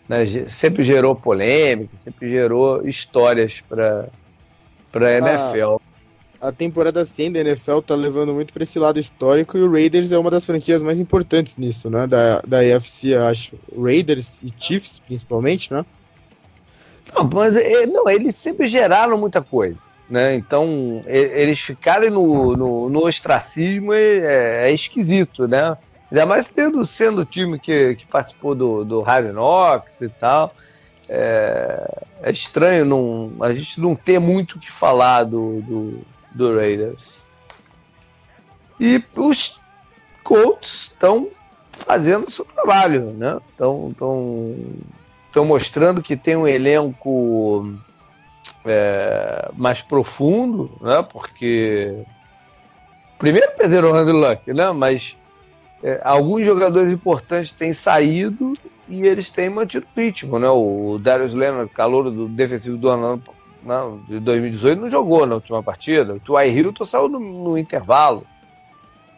né? sempre gerou polêmica, sempre gerou histórias para para NFL. A temporada 100 da NFL tá levando muito para esse lado histórico e o Raiders é uma das franquias mais importantes nisso, né? Da, da AFC, acho. Raiders e Chiefs, principalmente, né? Não, mas é, não, eles sempre geraram muita coisa. Né? Então, eles ficarem no, no, no ostracismo é, é, esquisito, né? Ainda mais tendo, sendo o time que, que participou do, do Hard Knocks e tal. É, é, estranho não, a gente não ter muito o que falar do, do, do Raiders. E os Colts estão fazendo o seu trabalho, né? Estão mostrando que tem um elenco é, mais profundo, né? Porque primeiro perderam o Randy Luck, né? Mas é, alguns jogadores importantes têm saído e eles têm mantido o ritmo, né? O Darius Leonard, calor do defensivo do ano não, de 2018, não jogou na última partida. O Twy Hilton saiu no, no intervalo.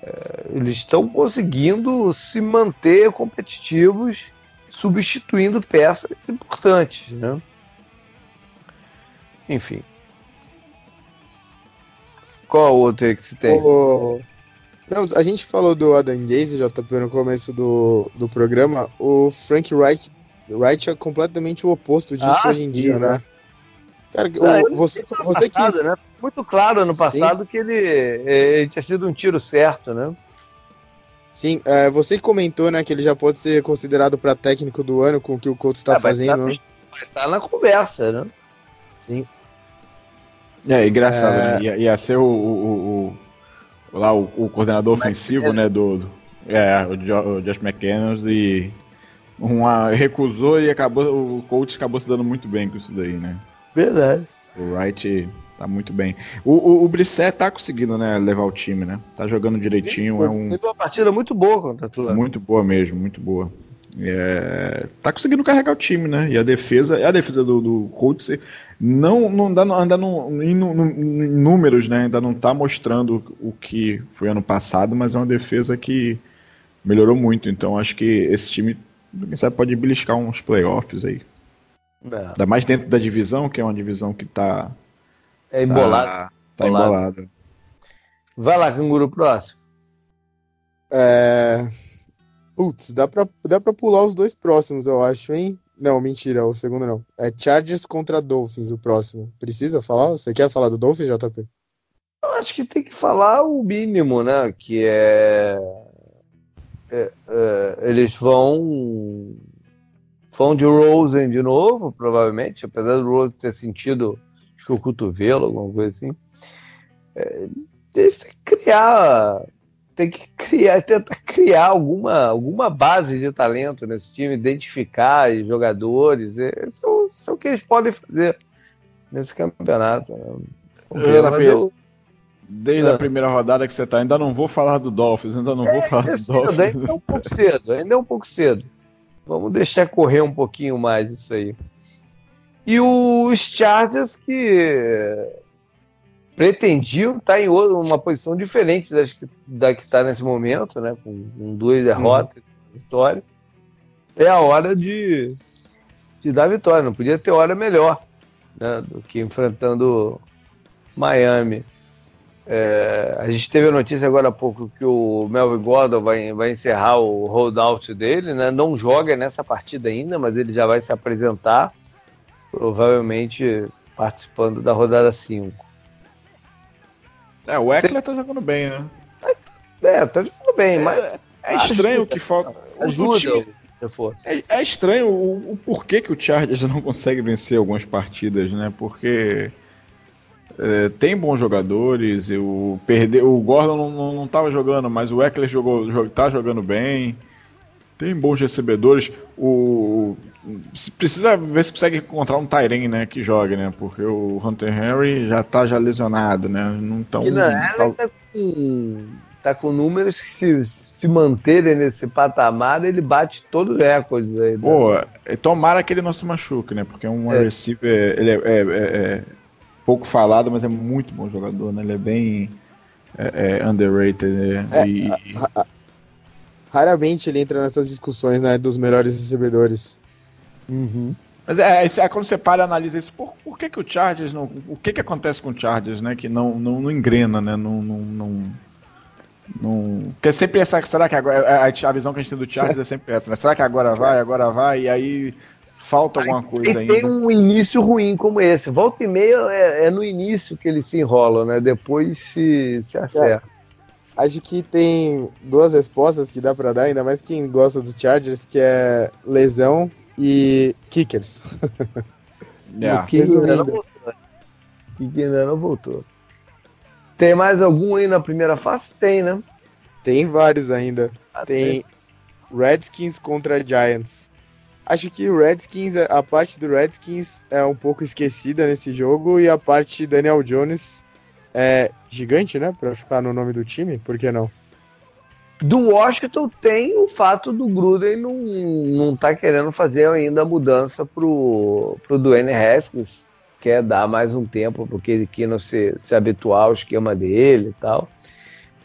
É, eles estão conseguindo se manter competitivos, substituindo peças importantes, né? Enfim. Qual outro que se tem? O... Não, a gente falou do Adam Gaze, JP, no começo do, do programa. O Frank Wright, Wright é completamente o oposto disso ah, hoje em dia, né? né? Cara, o, você, você passado, que. Né? Muito claro ano passado Sim. que ele, ele, tinha sido um tiro certo, né? Sim, é, você comentou, né, que ele já pode ser considerado para técnico do ano com o que o Colts está é, fazendo. Vai estar tá, né? tá na conversa, né? Sim. É, engraçado, é... né? Ia, ia ser o, o, o lá o, o coordenador ofensivo, né, do, do, é, o, jo, o Josh McDaniels e uma recusou e acabou o coach acabou se dando muito bem com isso daí, né? Verdade. O Wright tá muito bem. O, o, o Brissett tá conseguindo, né, levar o time, né? Tá jogando direitinho, é um Teve uma partida muito boa contra a Muito boa mesmo, muito boa. É, tá conseguindo carregar o time, né? E a defesa, a defesa do, do Colts não, não dá, ainda não, em, em, números, né? Ainda não tá mostrando o que foi ano passado, mas é uma defesa que melhorou muito. Então acho que esse time, quem sabe, pode beliscar uns playoffs aí. É. Ainda mais dentro da divisão, que é uma divisão que tá. É embolado. Tá, tá embolado. Vai lá, canguru próximo. É. Putz, dá pra, dá pra pular os dois próximos, eu acho, hein? Não, mentira, o segundo não. É Chargers contra Dolphins, o próximo. Precisa falar? Você quer falar do Dolphins, JP? Eu acho que tem que falar o mínimo, né? Que é. é, é eles vão. Vão de Rosen de novo, provavelmente, apesar do Rosen ter sentido acho que o cotovelo, alguma coisa assim. É, eles têm que criar tem que criar, tentar criar alguma, alguma base de talento nesse time, identificar jogadores. Isso, é o que eles podem fazer nesse campeonato. Né? Ver, eu, Desde é. a primeira rodada que você tá, ainda não vou falar do Dolphins, ainda não é, vou falar é do cedo, Dolphins. Ainda é um pouco cedo, ainda é um pouco cedo. Vamos deixar correr um pouquinho mais isso aí. E os Chargers que pretendiam estar em uma posição diferente das que, da que está nesse momento, né? Com, com duas derrotas, uhum. vitória. É a hora de, de dar vitória. Não podia ter hora melhor né, do que enfrentando Miami. É, a gente teve a notícia agora há pouco que o Melvin Gordon vai, vai encerrar o holdout dele, né? Não joga nessa partida ainda, mas ele já vai se apresentar, provavelmente participando da rodada 5. É, o Eckler tá jogando bem, né? É, tá jogando bem, mas. É, é estranho ajuda, que falta. Ajuda. O time, é, é, estranho o, o, porquê que o Chargers não consegue vencer algumas partidas, né? Porque é, tem bons jogadores, o, perder, o Gordon não, não, não tava jogando, mas o Eckler jogou, tá jogando bem. Tem bons recebedores. O, precisa ver se consegue encontrar um Tyren, né, que jogue, né? Porque o Hunter Henry já tá já lesionado, né? Não tão. Que não, tá... tá com tá com números que se, se manterem nesse patamar, ele bate todos os recordes aí. Né? Pô, é, tomara que ele não se machuque, né? Porque é um é. receiver, ele é, é, é, pouco falado, mas é muito bom jogador, né? Ele é bem é, underrated. Né? E... Raramente ele entra nessas discussões, né, dos melhores recebedores. Uhum. Mas é, é, quando você para e analisa isso, por, por que, que o Chargers não. O que, que acontece com o Chargers, né? Que não, não, não engrena, né? Não, não, não, não, porque sempre essa, será que agora, a, a visão que a gente tem do Chargers é sempre essa, né? Será que agora vai, agora vai, e aí falta alguma coisa ainda? Tem um início ruim como esse. Volta e meia é, é no início que eles se enrolam, né? Depois se, se acerta. É. Acho que tem duas respostas que dá para dar, ainda mais quem gosta do Chargers, que é lesão e kickers. Yeah. O kicker ainda não voltou. O kicker ainda não voltou. Tem mais algum aí na primeira fase? Tem, né? Tem vários ainda. Ah, tem, Redskins contra Giants. Acho que o Redskins, a parte do Redskins é um pouco esquecida nesse jogo e a parte de Daniel Jones é gigante, né? Pra ficar no nome do time, por que não? Do Washington tem o fato do Gruden não, não tá querendo fazer ainda a mudança pro, pro Dwayne Haskins quer dar mais um tempo porque ele quer não se, se habituar ao esquema dele e tal.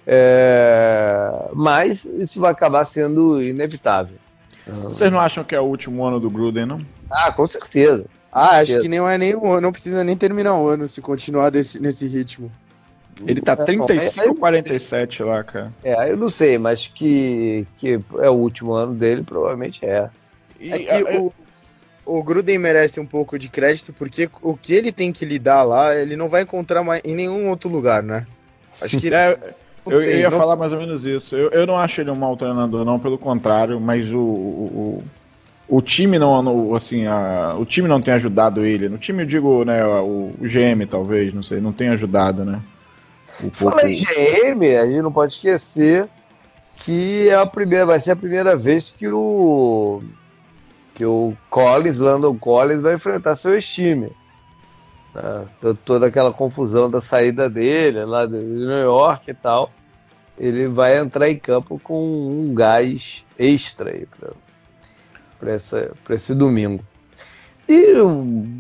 É, mas isso vai acabar sendo inevitável. Vocês não acham que é o último ano do Gruden, não? Ah, com certeza. Ah, acho que não é nem não precisa nem terminar o ano se continuar desse, nesse ritmo. Ele tá 35 ou 47 lá, cara. É, eu não sei, mas que, que é o último ano dele, provavelmente é. é que o, o Gruden merece um pouco de crédito porque o que ele tem que lidar lá, ele não vai encontrar mais em nenhum outro lugar, né? Acho que é, eu, eu, ia não... falar mais ou menos isso. Eu, eu não acho ele um mau treinador, não, pelo contrário, mas o, o, o time não, assim, a, o time não tem ajudado ele. No time eu digo, né, o, o GM talvez, não sei, não tem ajudado, né? O Fala em GM, a gente não pode esquecer que é a primeira, vai ser a primeira vez que o que o Collins, Landon Collins, vai enfrentar seu time. Né? Toda aquela confusão da saída dele lá de New York e tal. Ele vai entrar em campo com um gás extra aí para esse domingo. E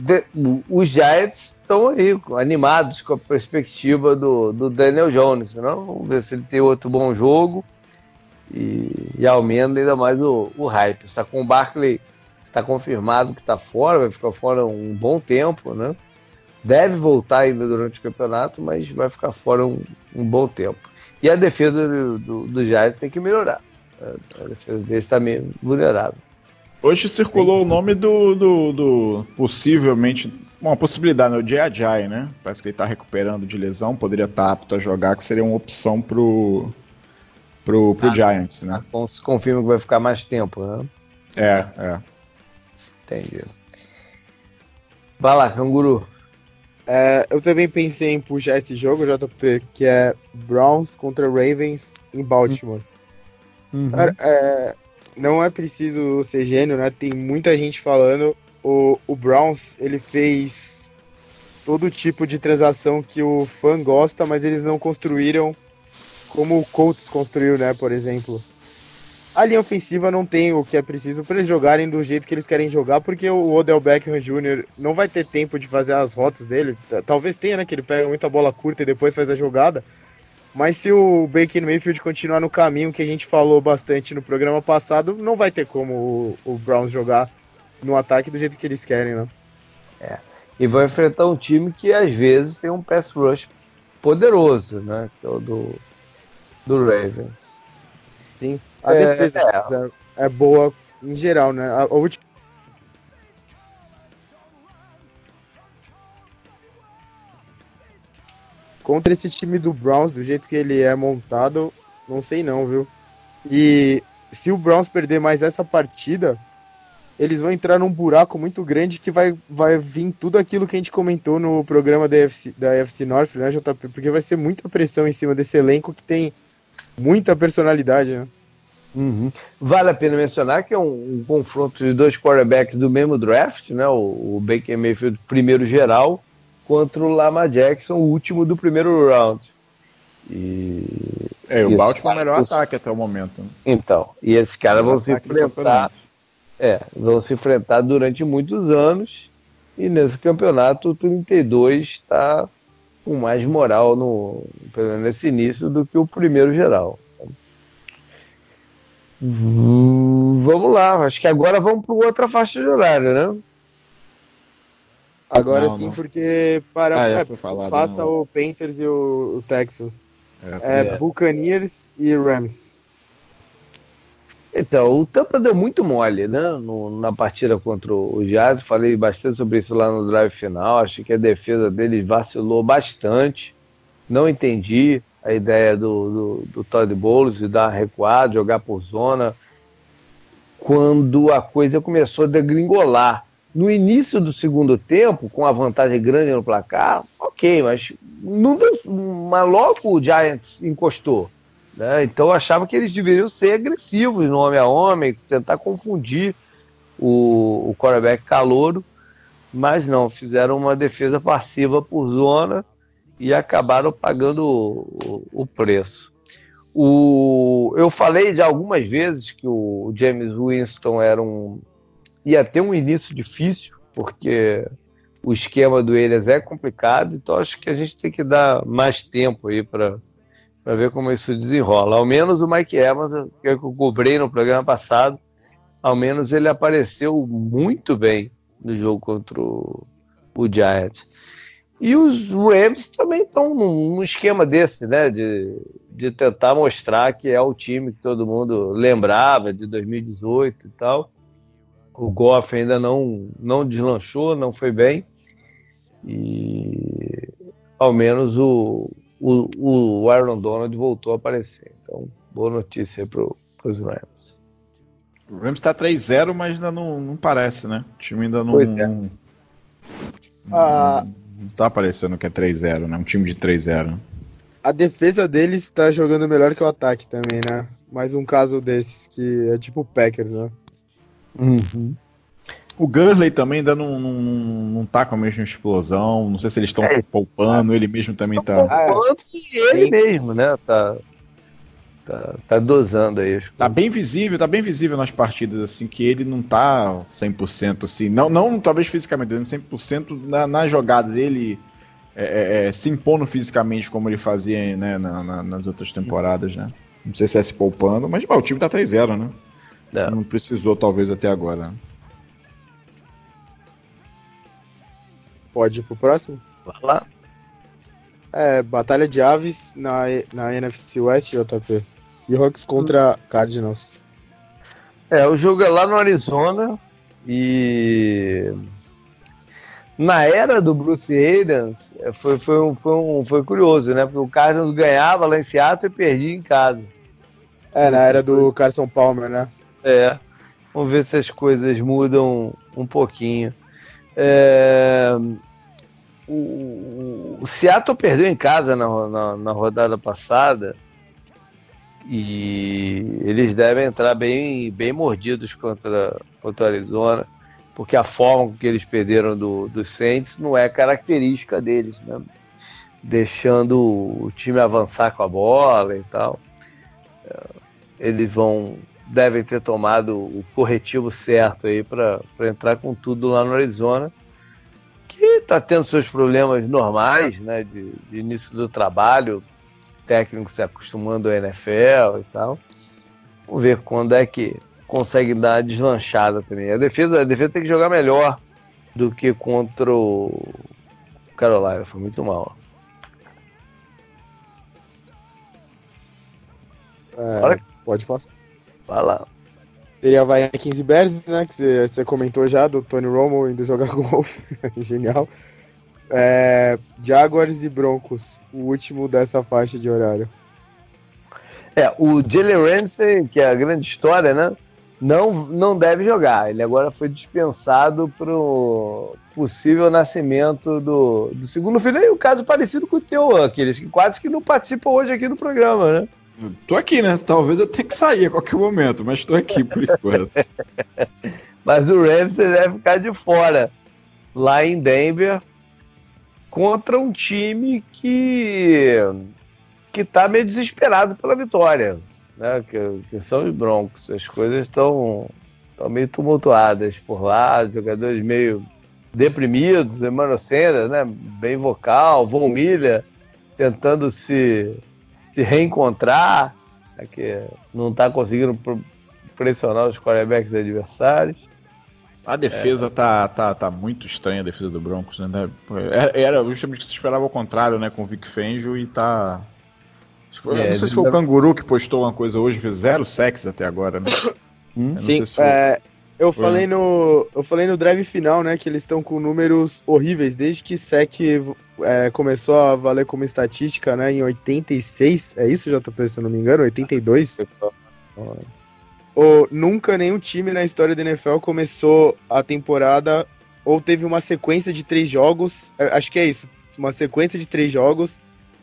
de, os Giants estão aí, animados com a perspectiva do, do Daniel Jones. Não? Né? Vamos ver se ele tem outro bom jogo e, e aumenta ainda mais o, o hype. Só com o Barkley Está confirmado que está fora, vai ficar fora um bom tempo, né? Deve voltar ainda durante o campeonato, mas vai ficar fora um, um bom tempo. E a defesa do, do, do Giants tem que melhorar. A defesa dele está meio vulnerável. Hoje circulou Sim. o nome do, do, do, possivelmente uma possibilidade, né? o Jay Ajay, né? Parece que ele está recuperando de lesão, poderia estar tá apto a jogar, que seria uma opção pro pro, pro ah, Giants, né? Se confirma que vai ficar mais tempo, né? É, é. Entendi. Vai lá, canguru. É, eu também pensei em puxar esse jogo, JP, que é Browns contra Ravens em Baltimore. Uhum. É, não é preciso ser gênio, né? Tem muita gente falando. O, o Browns, ele fez todo tipo de transação que o fã gosta, mas eles não construíram como o Colts construiu, né, por exemplo. A linha ofensiva não tem o que é preciso para eles jogarem do jeito que eles querem jogar, porque o Odell Beckham Jr. não vai ter tempo de fazer as rotas dele. Talvez tenha, né, que ele pega muita bola curta e depois faz a jogada. Mas se o Baker Mayfield continuar no caminho que a gente falou bastante no programa passado, não vai ter como o, o Browns jogar no ataque do jeito que eles querem, né? É. E vai enfrentar um time que às vezes tem um pass rush poderoso, né? Que é o do, do Ravens. Sim. A é, defesa é. é. boa em geral, né? A, a última contra esse time do Browns, do jeito que ele é montado, não sei não, viu? E se o Browns perder mais essa partida, eles vão entrar num buraco muito grande que vai, vai vir tudo aquilo que a gente comentou no programa da FC, da FC North, né, JP? Porque vai ser muita pressão em cima desse elenco que tem muita personalidade, né? Uhum. Vale a pena mencionar que é um, um, confronto de dois quarterbacks do mesmo draft, né? O, o Baker Mayfield, primeiro geral, contra o Lama Jackson, o último do primeiro round. E é, o Baltimore é o melhor ataque até o momento. Né? Então, e esses caras vão se enfrentar, é, vão se enfrentar durante muitos anos. E nesse campeonato, o 32 está com mais moral no, nesse início do que o primeiro geral. Vamos lá, acho que agora vamos para outra faixa de horário, né? Agora não, sim, não. porque para ah, é, falado, passa não. o Panthers e o, o Texans. É, é, é, Buccaneers e Rams. Então, o Tampa deu muito mole, né? No, na partida contra o Jazz. Falei bastante sobre isso lá no drive final. Acho que a defesa deles vacilou bastante. Não entendi a ideia do, do, do Todd Bowles de dar recuado, jogar por zona. Quando a coisa começou a degringolar no início do segundo tempo, com a vantagem grande no placar, ok, mas, não deu, mas logo o Giants encostou. Né? Então eu achava que eles deveriam ser agressivos no homem a homem, tentar confundir o, o quarterback calouro, mas não, fizeram uma defesa passiva por zona e acabaram pagando o, o, preço. O, eu falei de algumas vezes que o James Winston era um, ia ter um início difícil, porque o esquema do Elias é complicado, então acho que a gente tem que dar mais tempo aí para ver como isso desenrola. Ao menos o Mike Evans, que eu cobrei no programa passado, ao menos ele apareceu muito bem no jogo contra o, o Giants. E os Rams também estão num, esquema desse, né? De, de tentar mostrar que é o time que todo mundo lembrava de 2018 e tal o Goff ainda não, não deslanchou, não foi bem. E ao menos o, o, o Aaron Donald voltou a aparecer. Então, boa notícia para os Rams. O Rams está 3-0, mas ainda não, não parece, né? O time ainda não. É. Não, ah, não tá aparecendo que é 3-0, né? Um time de 3-0. A defesa deles está jogando melhor que o ataque também, né? Mais um caso desses, que é tipo o Packers, né? Uhum. O Gurley também ainda não, não, não tá com a mesma explosão. Não sei se eles estão é, poupando, ele mesmo também tá. Poupando e ele Sim. mesmo, né? Tá, tá, tá dosando aí. Tá bem visível, tá bem visível nas partidas, assim, que ele não tá 100% assim. Não, não talvez fisicamente, 100% na, nas jogadas. Ele é, é, é, se impondo fisicamente como ele fazia né, na, na, nas outras temporadas, né? Não sei se é se poupando, mas bom, o time tá 3-0, né? Não. não precisou, talvez, até agora. Né? Pode ir pro próximo? Vai lá. É, Batalha de Aves na, na NFC West, JP. Seahawks contra Cardinals. É, o jogo é lá no Arizona e na era do Bruce Arians é, foi, foi, um, foi, um, foi curioso, né? Porque o Cardinals ganhava lá em Seattle e perdia em casa. É, na era do Carson Palmer, né? É. Vamos ver se as coisas mudam um pouquinho. É, o, o, Seattle perdeu em casa na, na, na, rodada passada e eles devem entrar bem, bem mordidos contra, contra o Arizona, porque a forma que eles perderam do, do Saints não é característica deles, né? deixando o time avançar com a bola e tal. É, eles vão devem ter tomado o corretivo certo aí para entrar com tudo lá no Arizona, que está tendo seus problemas normais, né, de, de, início do trabalho, técnico se acostumando ao NFL e tal. Vamos ver quando é que consegue dar a deslanchada também. A defesa, a defesa tem que jogar melhor do que contra o Carolina, foi muito mal. É, pode passar. Lá. Teria Vikings e Bears, né? Que você comentou já, do Tony Romo indo jogar golfe. Genial. É, Jaguars e Broncos, o último dessa faixa de horário. É, o Jalen Ramsey, que é a grande história, né? Não, não deve jogar. Ele agora foi dispensado para o possível nascimento do, do segundo filho. E o um caso parecido com o teu, aqueles que quase que não participam hoje aqui no programa, né? Tô aqui, né? Talvez eu tenha que sair a qualquer momento, mas tô aqui por enquanto. mas o Ramsey deve ficar de fora lá em Denver contra um time que que tá meio desesperado pela vitória, né? Que, que são os Broncos. As coisas estão meio tumultuadas por lá, jogadores meio deprimidos, Emmanuel Sanders, né? Bem vocal, Von Miller tentando se se reencontrar, né, que não está conseguindo pressionar os quarterbacks adversários. A defesa é. tá, tá, tá muito estranha, a defesa do Broncos, né? É, era justamente que se esperava ao contrário, né? Com o Vic Fangio e tá. É, não sei se foi o Canguru que postou uma coisa hoje, zero sexo até agora, né? Hum? Sim, se é, eu falei no eu falei no drive final, né, que eles estão com números horríveis desde que SEC é, começou a valer como estatística, né, em 86, é isso, JP, se eu não me engano, 82? Ou nunca nenhum time na história da NFL começou a temporada ou teve uma sequência de três jogos, é, acho que é isso, uma sequência de três jogos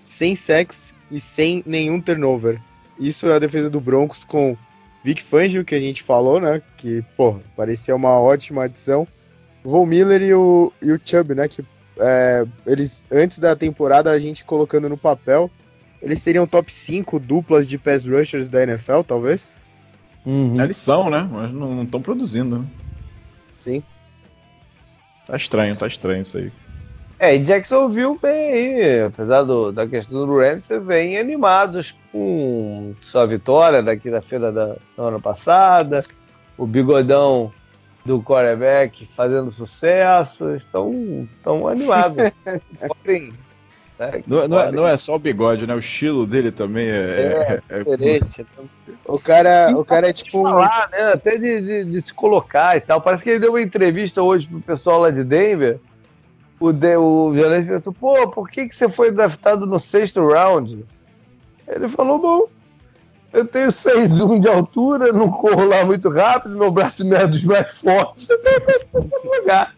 sem sex e sem nenhum turnover. Isso é a defesa do Broncos com Vic Fangio, que a gente falou, né? Que, pô, parecia uma ótima adição. Von Miller e o, e o Chubb, né? Que é, eles, antes da temporada, a gente colocando no papel, eles seriam top 5 duplas de pass rushers da NFL, talvez? Uhum. Eles são, né? Mas não estão produzindo, né? Sim. Tá estranho, tá estranho isso aí. É, e Jacksonville vem aí, apesar do, da questão do Rams, você vem animados com sua vitória da quinta-feira da semana passada, o bigodão do quarterback fazendo sucesso, estão, estão animados. podem, né, não, não, é, não, é, só o bigode, né? O estilo dele também é, é, é diferente. O cara, o cara é tipo. Falar, né? Até de, de, de, se colocar e tal. Parece que ele deu uma entrevista hoje pro pessoal lá de Denver o, de, o jornalista perguntou, pô, por que, que você foi draftado no sexto round? Ele falou, bom, eu tenho 6'1 de altura, não corro lá muito rápido, meu braço não é dos mais fortes, eu tenho jogar.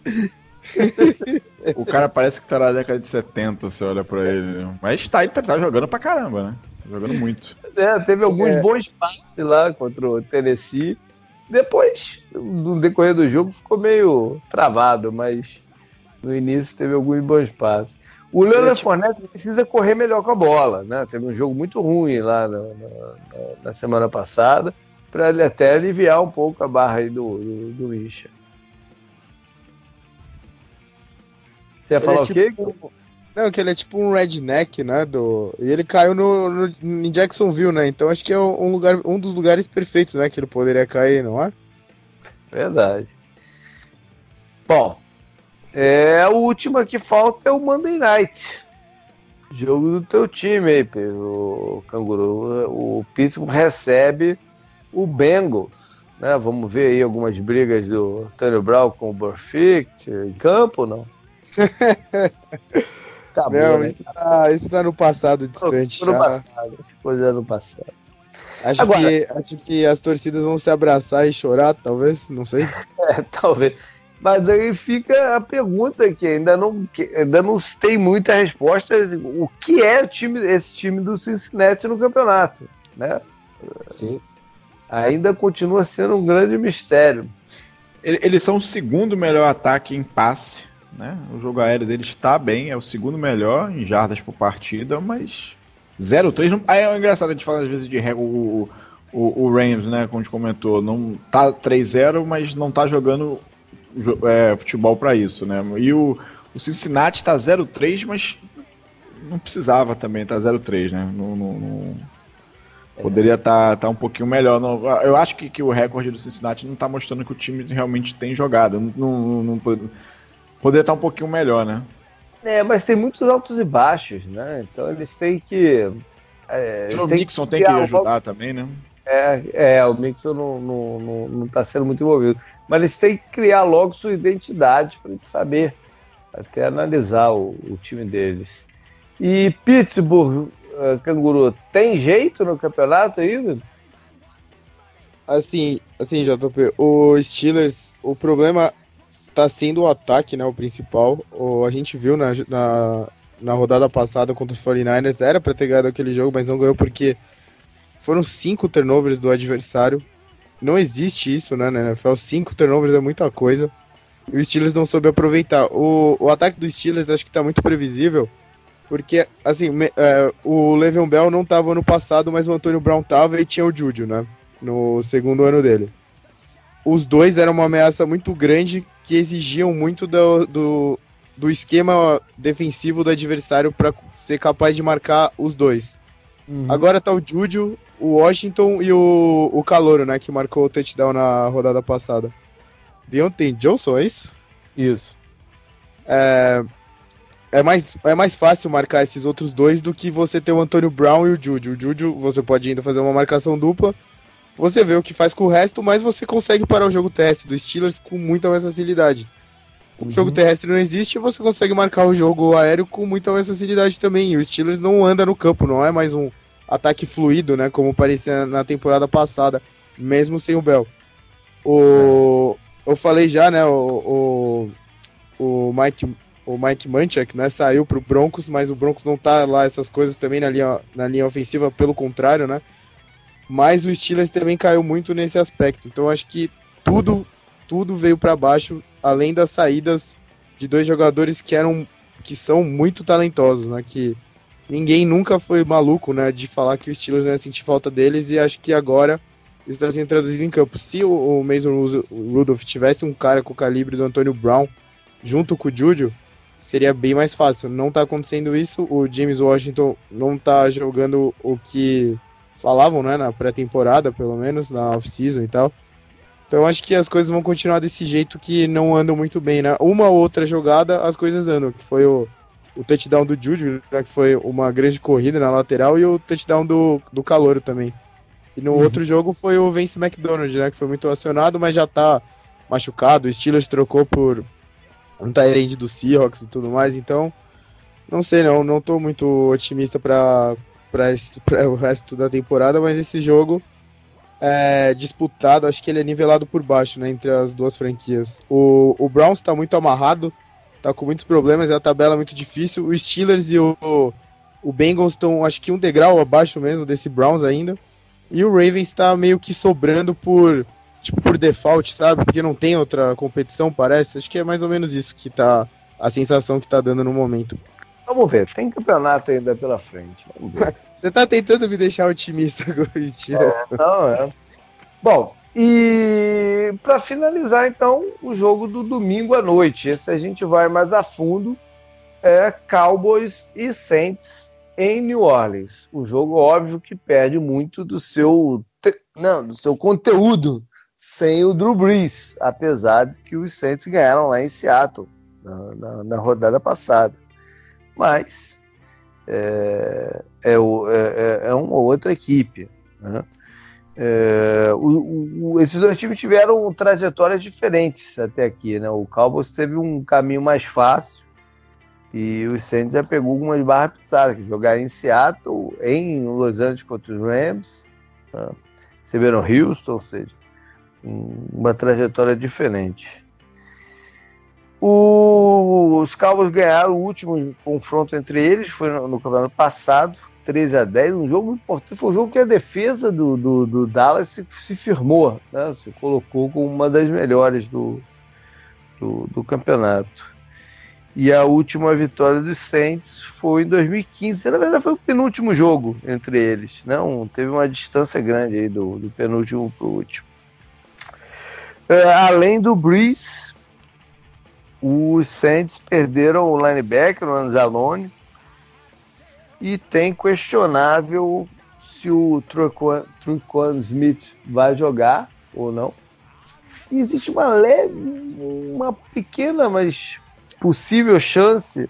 o cara parece que tá na década de 70, você olha pra ele. Mas tá, tá, tá jogando pra caramba, né? Jogando muito. É, teve alguns é. bons passes lá contra o Tennessee. Depois, no decorrer do jogo, ficou meio travado, mas no início teve alguns bons passos. O Leonard tipo... Fournette precisa correr melhor com a bola, né? Teve um jogo muito ruim lá na, na, na semana passada, para ele até aliviar um pouco a barra aí do, do, do Isha. Você ia falar é o quê? Tipo... Não, que ele é tipo um redneck, né? Do... E ele caiu no, no, em Jacksonville, né? Então acho que é um, lugar, um dos lugares perfeitos, né? Que ele poderia cair, não é? Verdade. Bom, é, a última que falta é o Monday Night. Jogo do teu time aí, o Canguru. O Pittsburgh recebe o Bengals. Né? Vamos ver aí algumas brigas do Tony Brown com o Burfict em campo, não? Acabou, não, né? isso, tá, isso tá no passado distante. No, no passado, coisa no passado. Acho, Agora, que, acho que as torcidas vão se abraçar e chorar, talvez, não sei. É, talvez. Mas aí fica a pergunta que ainda não, que ainda não tem muita resposta: o que é o time, esse time do Cincinnati no campeonato? Né? Sim. Ainda continua sendo um grande mistério. Eles são o segundo melhor ataque em passe. Né? O jogo aéreo deles está bem, é o segundo melhor em jardas por partida, mas 0-3 não... Aí é engraçado a gente falar às vezes de o, o, o Rams, né? Como a gente comentou, não tá 3-0, mas não tá jogando é, futebol para isso, né? E o, o Cincinnati tá 0-3, mas não precisava também tá 0-3, né? Não, não, não... Poderia estar tá, tá um pouquinho melhor. Não, eu acho que, que o recorde do Cincinnati não está mostrando que o time realmente tem jogado. Não, não, poderia estar tá um pouquinho melhor, né? É, mas tem muitos altos e baixos, né? Então eles têm que. É, o Mixon tem que ajudar também, né? É, é o Mixon não, não, não, não tá sendo muito envolvido. Mas eles têm que criar logo sua identidade para saber, até analisar o, o time deles. E Pittsburgh, uh, Canguru, tem jeito no campeonato ainda? Assim, assim, JP, o Steelers, o problema tá sendo o ataque, né, o principal. O, a gente viu na, na, na rodada passada contra os 49ers, era para ter ganhado aquele jogo, mas não ganhou porque foram cinco turnovers do adversário. Não existe isso, né, na NFL. Cinco turnovers é muita coisa. E o Steelers não soube aproveitar. O, o ataque do Steelers acho que tá muito previsível. Porque, assim, me, é, o Le'Veon Bell não estava ano passado, mas o Antônio Brown tava e tinha o Juju, né? No segundo ano dele. Os dois eram uma ameaça muito grande que exigiam muito do, do, do esquema defensivo do adversário para ser capaz de marcar os dois. Uhum. Agora tá o Juju, o Washington e o, o Calouro, né? Que marcou o touchdown na rodada passada. Deontay Johnson, é isso? Isso. É, é mais, é mais fácil marcar esses outros dois do que você ter o Antônio Brown e o Juju. O Juju, você pode ainda fazer uma marcação dupla. Você vê o que faz com o resto, mas você consegue parar o jogo terrestre do Steelers com muita mais facilidade. O uhum. jogo terrestre não existe e você consegue marcar o jogo aéreo com muita mais facilidade também. E o Steelers não anda no campo, não é mais um ataque fluido, né? Como parecia na temporada passada, mesmo sem o Bell. O, eu falei já, né? O, o, o Mike o Mike Munchak, né, saiu pro Broncos, mas o Broncos não tá lá essas coisas também na linha, na linha ofensiva, pelo contrário, né? Mas o Steelers também caiu muito nesse aspecto. Então acho que tudo tudo veio para baixo, além das saídas de dois jogadores que eram que são muito talentosos, né? Que ninguém nunca foi maluco, né, de falar que o Steelers não ia sentir falta deles e acho que agora isso está sendo traduzido em campo. Se o, Mason Rudolph tivesse um cara com o calibre do Antônio Brown junto com o Juju, seria bem mais fácil. Não está acontecendo isso, o James Washington não está jogando o que falavam, né, na pré-temporada, pelo menos, na off-season e tal. Então acho que as coisas vão continuar desse jeito que não andam muito bem, né? Uma ou outra jogada as coisas andam, que foi o, o touchdown do Juju, né, que foi uma grande corrida na lateral, e o touchdown do, do Calouro também. E no uhum. outro jogo foi o Vince McDonald, né, que foi muito acionado, mas já tá machucado. O Steelers trocou por um Tyrande do Seahawks e tudo mais, então não sei não, não tô muito otimista para para o resto da temporada, mas esse jogo é disputado, acho que ele é nivelado por baixo, né, entre as duas franquias. O, o Browns está muito amarrado, tá com muitos problemas, é a tabela muito difícil. O Steelers e o, o Bengals estão, acho que um degrau abaixo mesmo desse Browns ainda. E o Ravens está meio que sobrando por tipo por default, sabe? Porque não tem outra competição, parece. Acho que é mais ou menos isso que tá a sensação que tá dando no momento. Vamos ver, tem campeonato ainda pela frente. Você tá tentando me deixar otimista, Mentira. É, não, é. Bom, e para finalizar então o jogo do domingo à noite, esse a gente vai mais a fundo, é Cowboys e Saints em New Orleans. O jogo óbvio que perde muito do seu não, do seu conteúdo sem o Drew Brees, apesar de que os Saints ganharam lá em Seattle na, na, na rodada passada. Mas é, é, é, é uma outra equipe. Né? É, o, o, esses dois times tiveram trajetórias diferentes até aqui. Né? O Cowboys teve um caminho mais fácil e o Saints já pegou algumas barras pisadas, que jogar em Seattle, em Los Angeles contra os Rams, né? receberam Houston, ou seja, uma trajetória diferente. O, os Cowboys ganharam o último confronto entre eles, foi no, no campeonato passado, 13 a 10, um jogo importante. Foi um jogo que a defesa do, do, do Dallas se, se, firmou, né? se colocou como uma das melhores do, do, do, campeonato. E a última vitória dos Saints foi em 2015. Na verdade, foi o penúltimo jogo entre eles. Não, teve uma distância grande aí do, do penúltimo para o último. É, além do Breeze, os Saints perderam o linebacker, o Anzalone, e tem questionável se o Truquan Smith vai jogar ou não. E existe uma leve, uma pequena, mas possível chance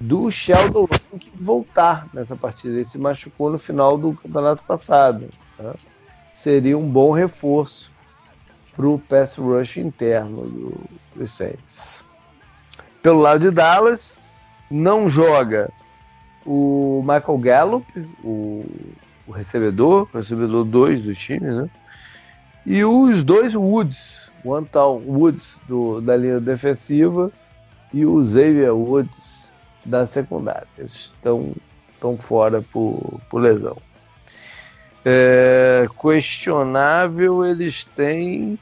do Sheldon Rankin voltar nessa partida. Ele se machucou no final do campeonato passado. Né? Seria um bom reforço para o pass rush interno do, dos Saints. Pelo lado de Dallas, não joga o Michael Gallup, o, o recebedor, o recebedor 2 do time, né? E os dois Woods, o Antal Woods do, da linha defensiva e o Xavier Woods da secundária. Eles estão, estão fora por, por lesão. É, questionável, eles têm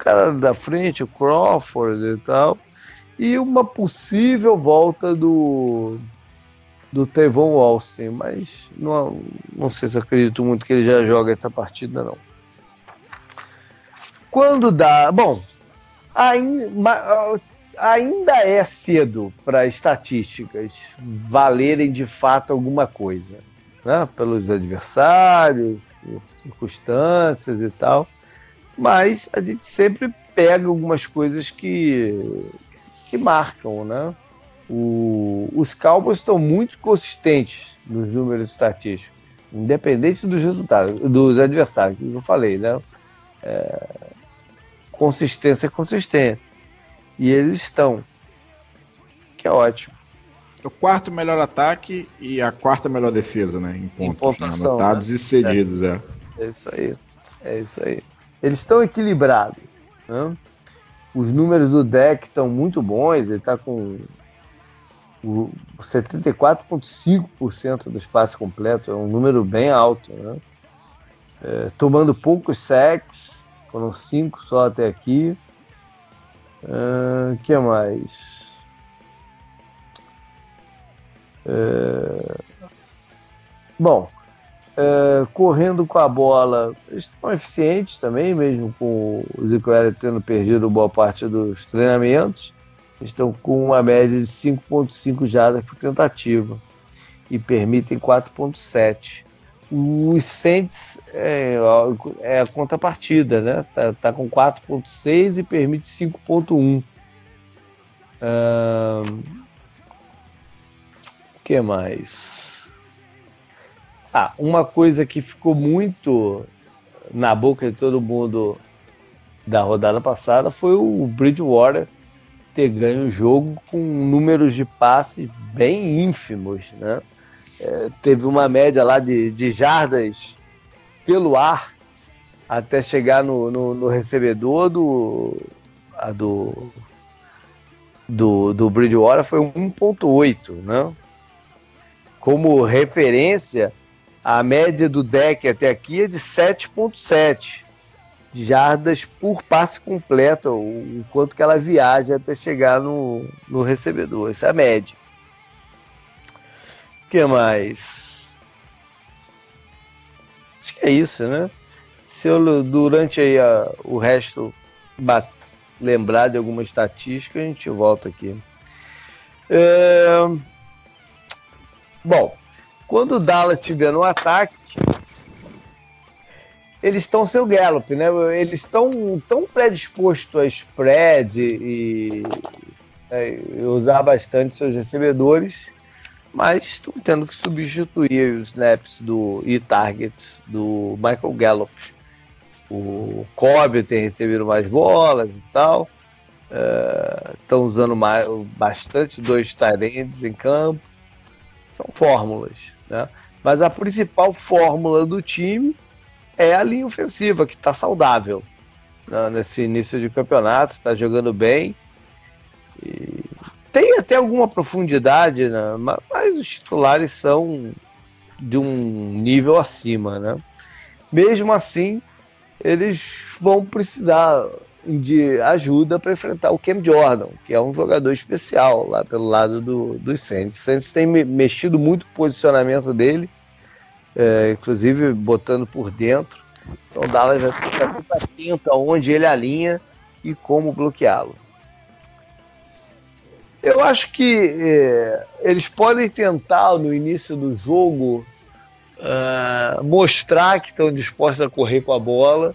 cara da frente, o Crawford e tal, e uma possível volta do do Tevon Austin, mas não, não sei se acredito muito que ele já joga essa partida não. Quando dá, bom, ainda, ainda é cedo para estatísticas valerem de fato alguma coisa, né? Pelos adversários, circunstâncias e tal mas a gente sempre pega algumas coisas que, que marcam, né? O, os Cowboys estão muito consistentes nos números estatísticos, independente dos resultados, dos adversários, que eu falei, né? É, consistência é consistência. E eles estão. Que é ótimo. O quarto melhor ataque e a quarta melhor defesa, né? Em pontos, em né? anotados né? e cedidos, é. é. É isso aí. É isso aí eles estão equilibrados. Né? Os números do deck estão muito bons, ele está com 74,5% do espaço completo, é um número bem alto. Né? É, tomando poucos sacks, foram cinco só até aqui. O uh, que mais? É... Bom, é, correndo com a bola, estão eficientes também, mesmo com o Zico tendo perdido boa parte dos treinamentos. Estão com uma média de 5,5 jardas por tentativa e permitem 4,7. Os Saints é, é, a contrapartida, né? Tá, tá com 4,6 e permite 5,1. O que mais? Ah, uma coisa que ficou muito na boca de todo mundo da rodada passada foi o Bridgewater ter ganho o jogo com números de passes bem ínfimos, né? É, teve uma média lá de, de jardas pelo ar até chegar no, no, no recebedor do, do, do, do Bridgewater foi 1.8, né? Como referência, a média do deck até aqui é de 7.7 jardas por passe completo, o quanto que ela viaja até chegar no, no recebedor. Essa é a média. O que mais? Acho que é isso, né? Se eu durante aí a, o resto lembrar de alguma estatística, a gente volta aqui. É... Bom, quando o Dallas estiver no ataque, eles estão seu Gallup, né? Eles estão tão predispostos a spread e, é, e usar bastante seus recebedores, mas estão tendo que substituir os snaps do, e targets do Michael Gallup. O Cobb tem recebido mais bolas e tal. Estão uh, usando mais, bastante dois tight em campo. São fórmulas. Né? Mas a principal fórmula do time é a linha ofensiva, que está saudável né? nesse início de campeonato, está jogando bem. E tem até alguma profundidade, né? mas os titulares são de um nível acima, né? Mesmo assim, eles vão precisar de ajuda para enfrentar o Cam Jordan, que é um jogador especial lá pelo lado do, dos Saints. O Saints tem mexido muito o posicionamento dele, é, inclusive botando por dentro. Então o Dallas vai ficar sempre atento aonde ele alinha e como bloqueá-lo. Eu acho que é, eles podem tentar no início do jogo uh, mostrar que estão dispostos a correr com a bola,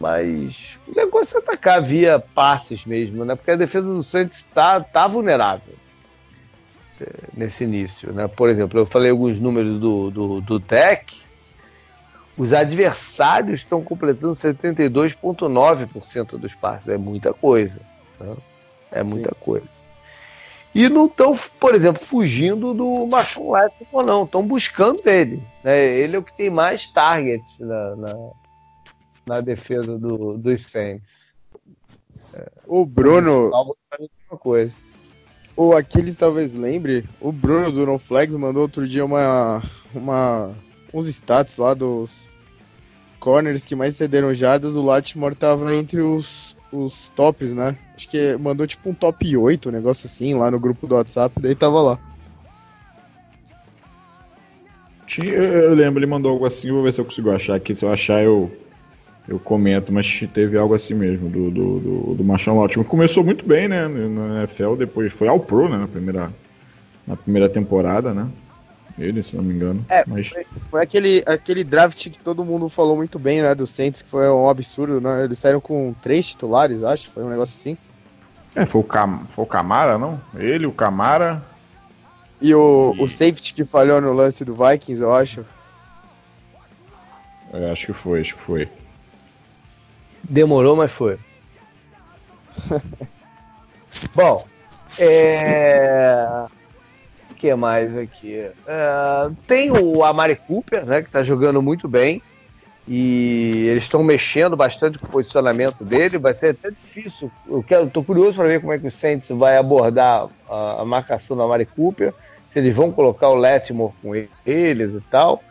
mas o negócio é atacar via passes mesmo, né? Porque a defesa do Santos está tá vulnerável é, nesse início, né? Por exemplo, eu falei alguns números do, do, do Tech, os adversários estão completando 72,9% dos passes, é muita coisa, né? é muita Sim. coisa. E não estão, por exemplo, fugindo do Machon ou não, estão buscando ele. Né? Ele é o que tem mais targets na, na, na defesa do, dos Saints. O Bruno. Coisa. O Aquiles talvez lembre, o Bruno do No Flags mandou outro dia uma, uma, uns stats lá dos corners que mais cederam jardas. O Latimore tava entre os os tops, né? Acho que mandou tipo um top 8, um negócio assim, lá no grupo do WhatsApp, daí tava lá. Eu lembro, ele mandou algo assim, vou ver se eu consigo achar aqui. Se eu achar, eu, eu comento, mas teve algo assim mesmo, do, do, do, do Machão Ótimo. Começou muito bem, né, na NFL, depois foi ao Pro, né, na primeira, na primeira temporada, né? ele, se não me engano. É, mas... foi, foi, aquele, aquele draft que todo mundo falou muito bem, né, dos Saints, que foi um absurdo, né? Eles saíram com três titulares, acho, foi um negócio assim. É, foi o, Cam... foi o Camara, não? Ele, o Camara... E o, e o safety que falhou no lance do Vikings, eu acho. É, acho que foi, acho que foi. Demorou, mas foi. Bom, é que mais aqui? É, tem o Amari Cooper, né, que está jogando muito bem. E eles estão mexendo bastante com o posicionamento dele. Vai ser até difícil. Eu quero, tô curioso para ver como é que o Saints vai abordar a, a marcação do Amari Cooper. Se eles vão colocar o Letmore com eles e tal.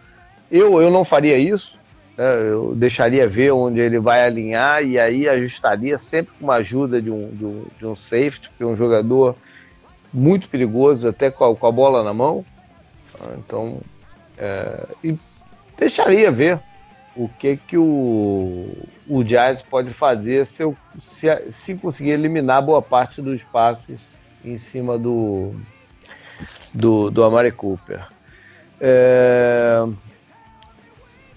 Eu, eu não faria isso. Né, eu deixaria ver onde ele vai alinhar e aí ajustaria sempre com uma ajuda de um, de um, de um safety, porque é um jogador muito perigoso, até com a, com a bola na mão. Então, é, e deixaria ver o que que o, o Giants pode fazer se, eu, se, se conseguir eliminar boa parte dos passes em cima do, do, do Amari Cooper. É,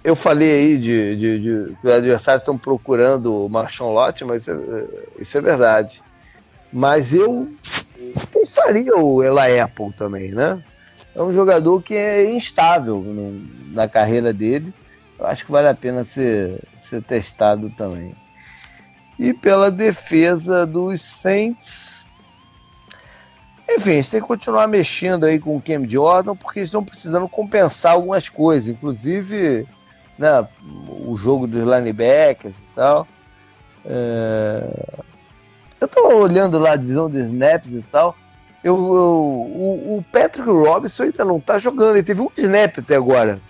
eu falei aí de, de, de, que os adversários estão procurando o Marshall Lott, mas isso é, isso é verdade. Mas eu pensaria o Eli Apple também, né? É um jogador que é instável no, na carreira dele. Eu acho que vale a pena ser, ser testado também. E pela defesa dos Saints. Enfim, eles têm que continuar mexendo aí com o Cam Jordan, porque eles estão precisando compensar algumas coisas, inclusive né, o jogo dos linebackers e tal. É... Eu tava olhando lá a divisão de snaps e tal. Eu, eu o, o, Patrick Robinson ainda não tá jogando. Ele teve um snap até agora.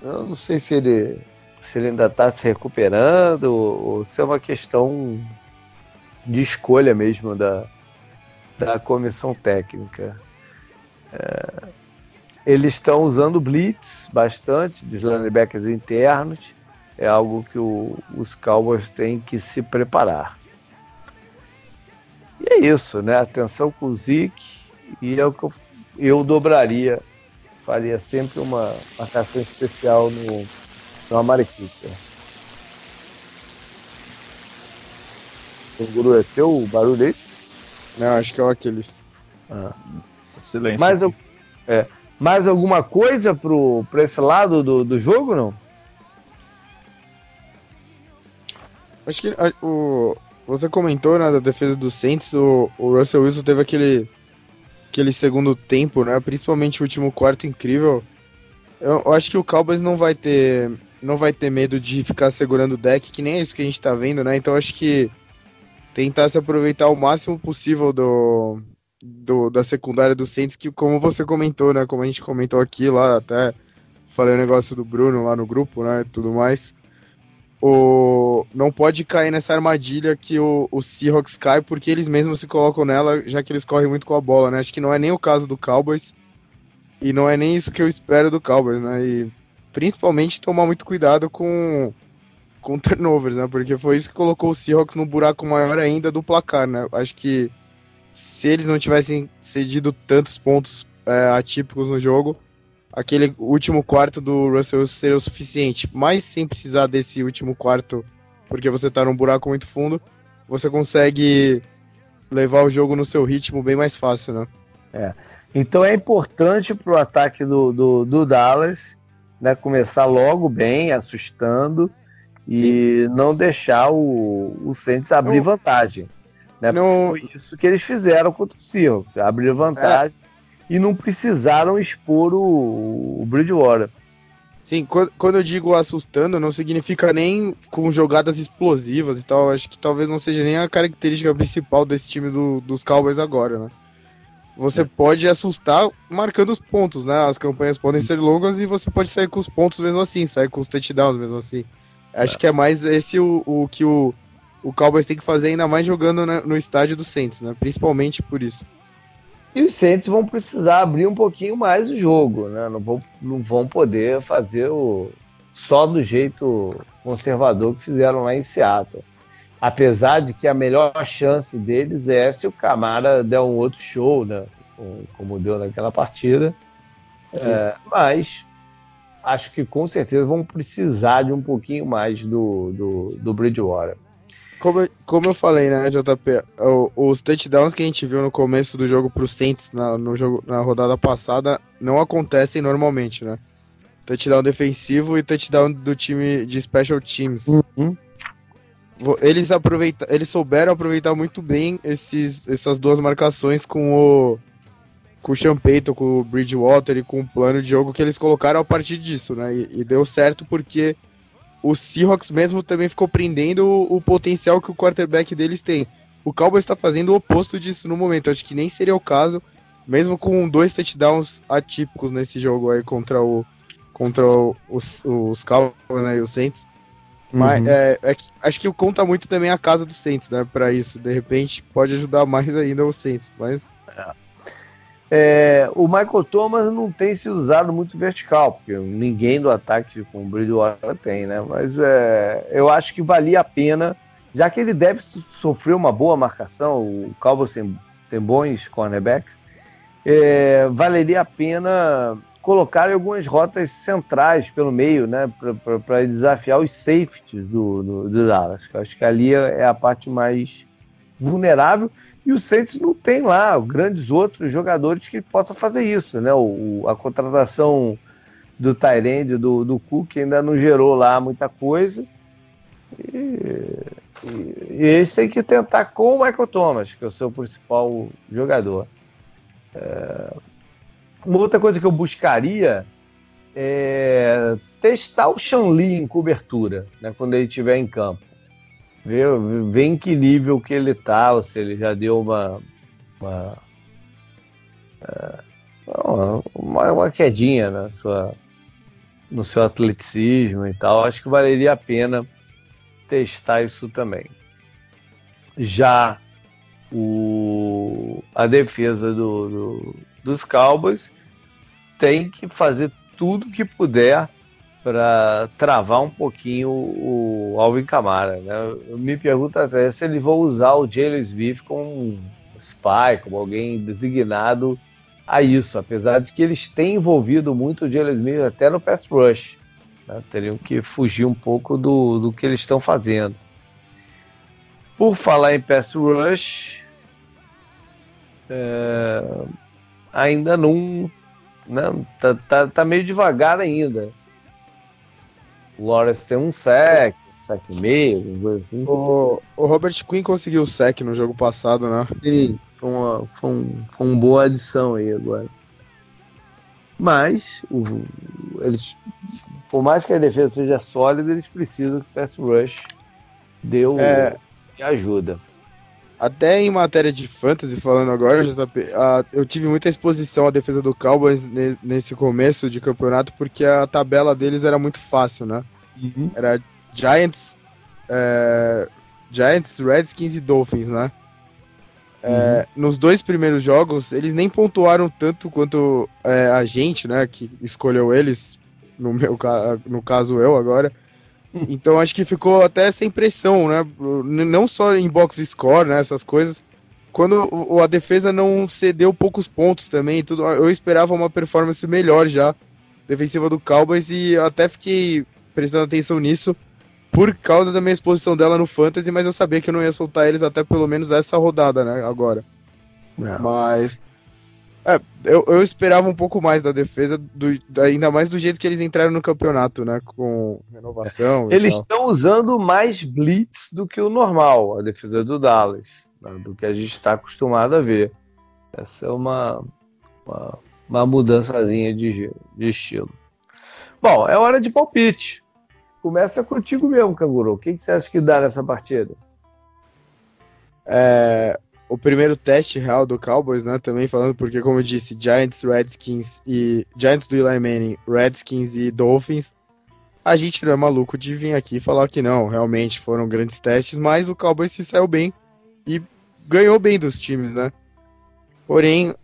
Eu não sei se ele, se ele ainda tá se recuperando ou, ou se é uma questão de escolha mesmo da, da comissão técnica. É, eles estão usando blitz bastante, dos linebackers internos. É algo que o, os Cowboys têm que se preparar. E é isso, né? Atenção com o Zeke e é o que eu, eu dobraria, faria sempre uma marcação especial no, no Amariquita. O guru é teu o barulho aí? Não, acho que é aqueles. Ah. Silêncio. Mais, é, mais alguma coisa pro, pra esse lado do, do jogo, não? Acho que o, você comentou né, defesa do Saints, o, o Russell Wilson teve aquele, aquele segundo tempo, né? Principalmente o último quarto incrível. Eu, eu, acho que o Cowboys não vai ter não vai ter medo de ficar segurando o deck, que nem é isso que a gente tá vendo, né? Então acho que tentar se aproveitar o máximo possível do, do, da secundária do Saints, que como você comentou, né? Como a gente comentou aqui lá, até falei o negócio do Bruno lá no grupo, né? Tudo mais. O, não pode cair nessa armadilha que o, o Seahawks cai, porque eles mesmos se colocam nela, já que eles correm muito com a bola, né? Acho que não é nem o caso do Cowboys. E não é nem isso que eu espero do Cowboys, né? E principalmente tomar muito cuidado com, com turnovers, né? Porque foi isso que colocou o Seahawks no buraco maior ainda do placar, né? Acho que se eles não tivessem cedido tantos pontos é, atípicos no jogo, aquele último quarto do Russell seria o suficiente. Mas sem precisar desse último quarto, porque você tá num buraco muito fundo, você consegue levar o jogo no seu ritmo bem mais fácil, né? É. Então é importante para o ataque do, do, do Dallas né, começar logo bem, assustando, e Sim. não deixar o, o Saints abrir não, vantagem. Né? Não... Foi isso que eles fizeram contra o Seahawks, abrir vantagem é. e não precisaram expor o, o Bridgewater. Sim, quando eu digo assustando, não significa nem com jogadas explosivas e tal. Acho que talvez não seja nem a característica principal desse time do, dos Cowboys agora, né? Você é. pode assustar marcando os pontos, né? As campanhas podem ser longas e você pode sair com os pontos mesmo assim, sair com os touchdowns mesmo assim. Acho é. que é mais esse o, o que o, o Cowboys tem que fazer, ainda mais jogando no estádio do Saints, né? Principalmente por isso. E os Saints vão precisar abrir um pouquinho mais o jogo, né? Não vão, não vão poder fazer o só do jeito conservador que fizeram lá em Seattle. Apesar de que a melhor chance deles é se o Camara der um outro show, né? Como deu naquela partida. É, mas acho que com certeza vão precisar de um pouquinho mais do, do, do Bridgewater. Como, como eu falei, né, JP, os touchdowns que a gente viu no começo do jogo para os Saints na, no jogo, na rodada passada não acontecem normalmente, né? Touchdown defensivo e touchdown do time de special teams. Uhum. Eles, aproveita, eles souberam aproveitar muito bem esses, essas duas marcações com o com o Champeito, com o Bridgewater e com o plano de jogo que eles colocaram a partir disso, né? E, e deu certo porque o Seahawks mesmo também ficou prendendo o, o, potencial que o quarterback deles tem. O Cowboys está fazendo o oposto disso no momento. Acho que nem seria o caso, mesmo com dois touchdowns atípicos nesse jogo aí contra o contra o, os, os Cowboys né, e os Saints. Mas uhum. é, é, acho que conta muito também a casa do Saints, né? Para isso, de repente pode ajudar mais ainda o Saints, mas é. O Michael Thomas não tem se usado muito vertical, porque ninguém do ataque com o Bridgewater tem, né? Mas é, eu acho que valia a pena, já que ele deve sofrer uma boa marcação, o tem, tem bons cornerbacks, é, valeria a pena colocar algumas rotas centrais pelo meio, né? Para desafiar os safeties do, do, do Dallas. Eu acho que ali é a parte mais vulnerável e o Saints não tem lá grandes outros jogadores que possam fazer isso, né? O, a contratação do Tyrande, do, do Cook, ainda não gerou lá muita coisa. E, e, e eles têm que tentar com o Michael Thomas, que é o seu principal jogador. É, uma outra coisa que eu buscaria é testar o Shanli em cobertura, né, quando ele estiver em campo ver, ver em que nível que ele tá, se ele já deu uma. uma, é, uma, uma quedinha na sua, no seu atleticismo e tal. Acho que valeria a pena testar isso também. Já o, a defesa do, do, dos Cowboys tem que fazer tudo que puder para travar um pouquinho o Alvin Kamara. Né? Eu me pergunto até se eles vão usar o Jalen Smith como um spy, como alguém designado a isso, apesar de que eles têm envolvido muito o Jalen Smith até no pass rush. Né? Teriam que fugir um pouco do, do que eles estão fazendo. Por falar em pass rush, é, ainda não, não né? tá, tá, tá meio devagar ainda. O Lawrence tem um sec, um sec e meio, coisa assim. O, o Robert Quinn conseguiu o sec no jogo passado, né? Sim, foi uma, foi um, foi uma boa adição aí agora. Mas, o, eles, por mais que a defesa seja sólida, eles precisam que o pass rush dê o, é, ajuda. Até em matéria de fantasy, falando agora, JP, a, eu tive muita exposição à defesa do Cowboys nesse começo de campeonato, porque a tabela deles era muito fácil, né? Uhum. Era Giants, é, Giants, Redskins e Dolphins, né? É, uhum. nos dois primeiros jogos, eles nem pontuaram tanto quanto é, a gente, né, que escolheu eles, no meu no caso eu agora. Então acho que ficou até sem pressão, né? Não só em box score, né? Essas coisas. Quando a defesa não cedeu poucos pontos também, tudo, eu esperava uma performance melhor já defensiva do Cowboys e até fiquei prestando atenção nisso por causa da minha exposição dela no Fantasy, mas eu sabia que eu não ia soltar eles até pelo menos essa rodada, né? Agora. Não. Mas é, eu, eu, esperava um pouco mais da defesa, do, ainda mais do jeito que eles entraram no campeonato, né? Com renovação. Eles estão usando mais blitz do que o normal, a defesa do Dallas, né, do que a gente está acostumado a ver. Essa é uma, uma, uma mudançazinha de, de estilo. Bom, é hora de palpite. Começa contigo mesmo, Canguru. O que, que você acha que dá nessa partida? É, o primeiro teste real do Cowboys, né? Também falando, porque, como eu disse, Giants, Redskins e. Giants do Eli Manning, Redskins e Dolphins. A gente não é maluco de vir aqui falar que não, realmente foram grandes testes, mas o Cowboys se saiu bem e ganhou bem dos times, né? Porém,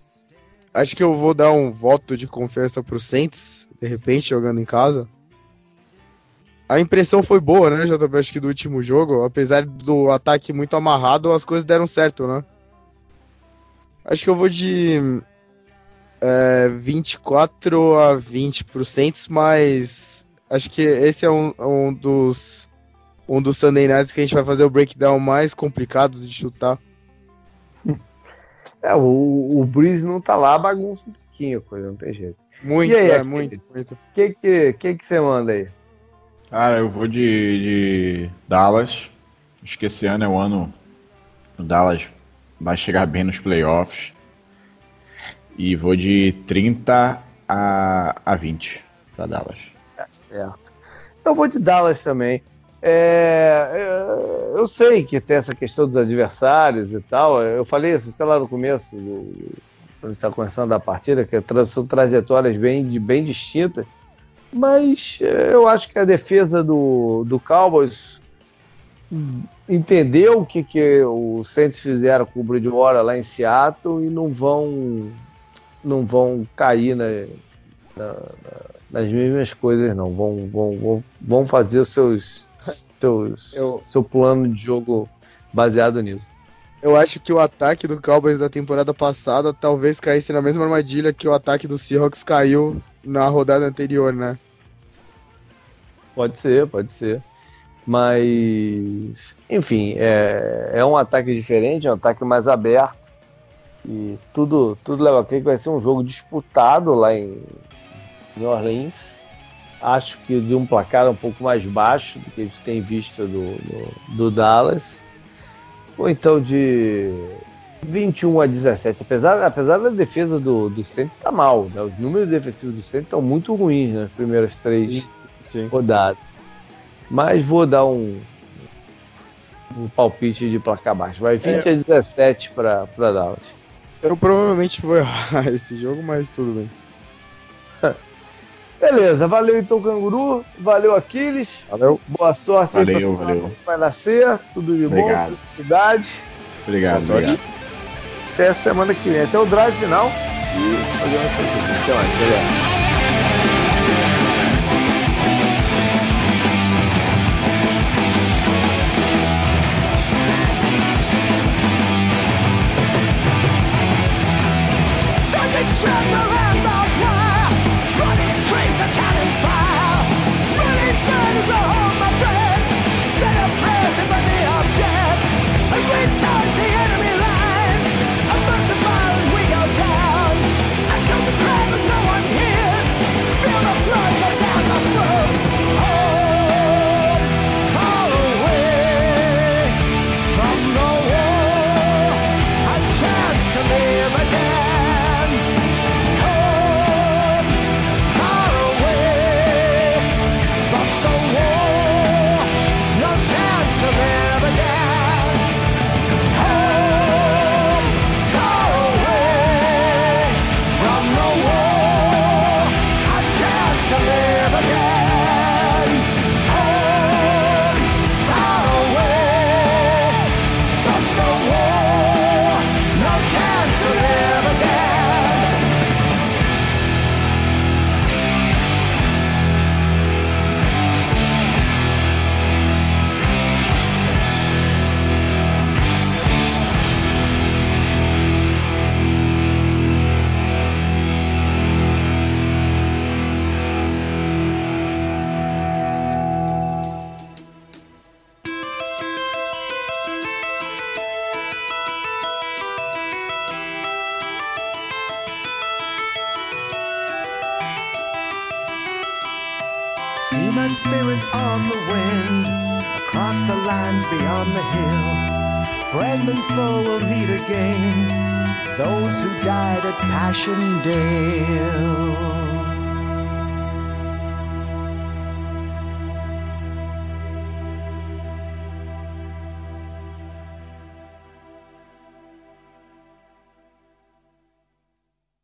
acho que eu vou dar um voto de confiança pro Saints, de repente, jogando em casa. A impressão foi boa, né, JB? Acho que do último jogo, apesar do ataque muito amarrado, as coisas deram certo, né? Acho que eu vou de é, 24 a 20 pro Saints, mas acho que esse é um, um dos um dos Sunday Nights que a gente vai fazer o breakdown mais complicado de chutar. É, o, o Breeze não tá lá, bagunça um pouquinho, coisa, não tem jeito. Muito, aí, é, muito, muito. O que, que, que, que você manda aí? Cara, eu vou de, de Dallas. Acho que esse ano é o ano. O Dallas vai chegar bem nos playoffs. E vou de 30 a, a 20 para Dallas. Tá certo. Então vou de Dallas também. É, é, eu sei que tem essa questão dos adversários e tal. Eu falei isso até lá no começo, do, quando está começando a partida, que são trajetórias bem, bem distintas. Mas é, eu acho que a defesa do, do Cowboys entendeu o que, que os Saints fizeram com o Bridgewater lá em Seattle e não vão não vão cair na, na, nas mesmas coisas não vão, vão, vão, vão fazer os seus, seus eu, seu plano de jogo baseado nisso eu acho que o ataque do Cowboys da temporada passada talvez caísse na mesma armadilha que o ataque do Seahawks caiu na rodada anterior, né? Pode ser, pode ser. Mas, enfim, é, é um ataque diferente, é um ataque mais aberto. E tudo, tudo leva a crer que vai ser um jogo disputado lá em New Orleans. Acho que de um placar um pouco mais baixo do que a gente tem visto do, do, do Dallas. Ou então de 21 a 17. Apesar, apesar da defesa do, do Santos estar tá mal, né? os números defensivos do Santos estão muito ruins nas primeiras três sim, sim. rodadas. Mas vou dar um, um palpite de placar baixo. Vai 20 é. a 17 para Dallas. Eu provavelmente vou errar esse jogo, mas tudo bem. Beleza, valeu então, Canguru. Valeu, Aquiles. Valeu. Boa sorte valeu, aí pra valeu. vai nascer. Tudo de obrigado. bom, felicidade. Obrigado, Boa obrigado. Até a semana que vem. Até o drive final. E fazer uma Até mais, galera.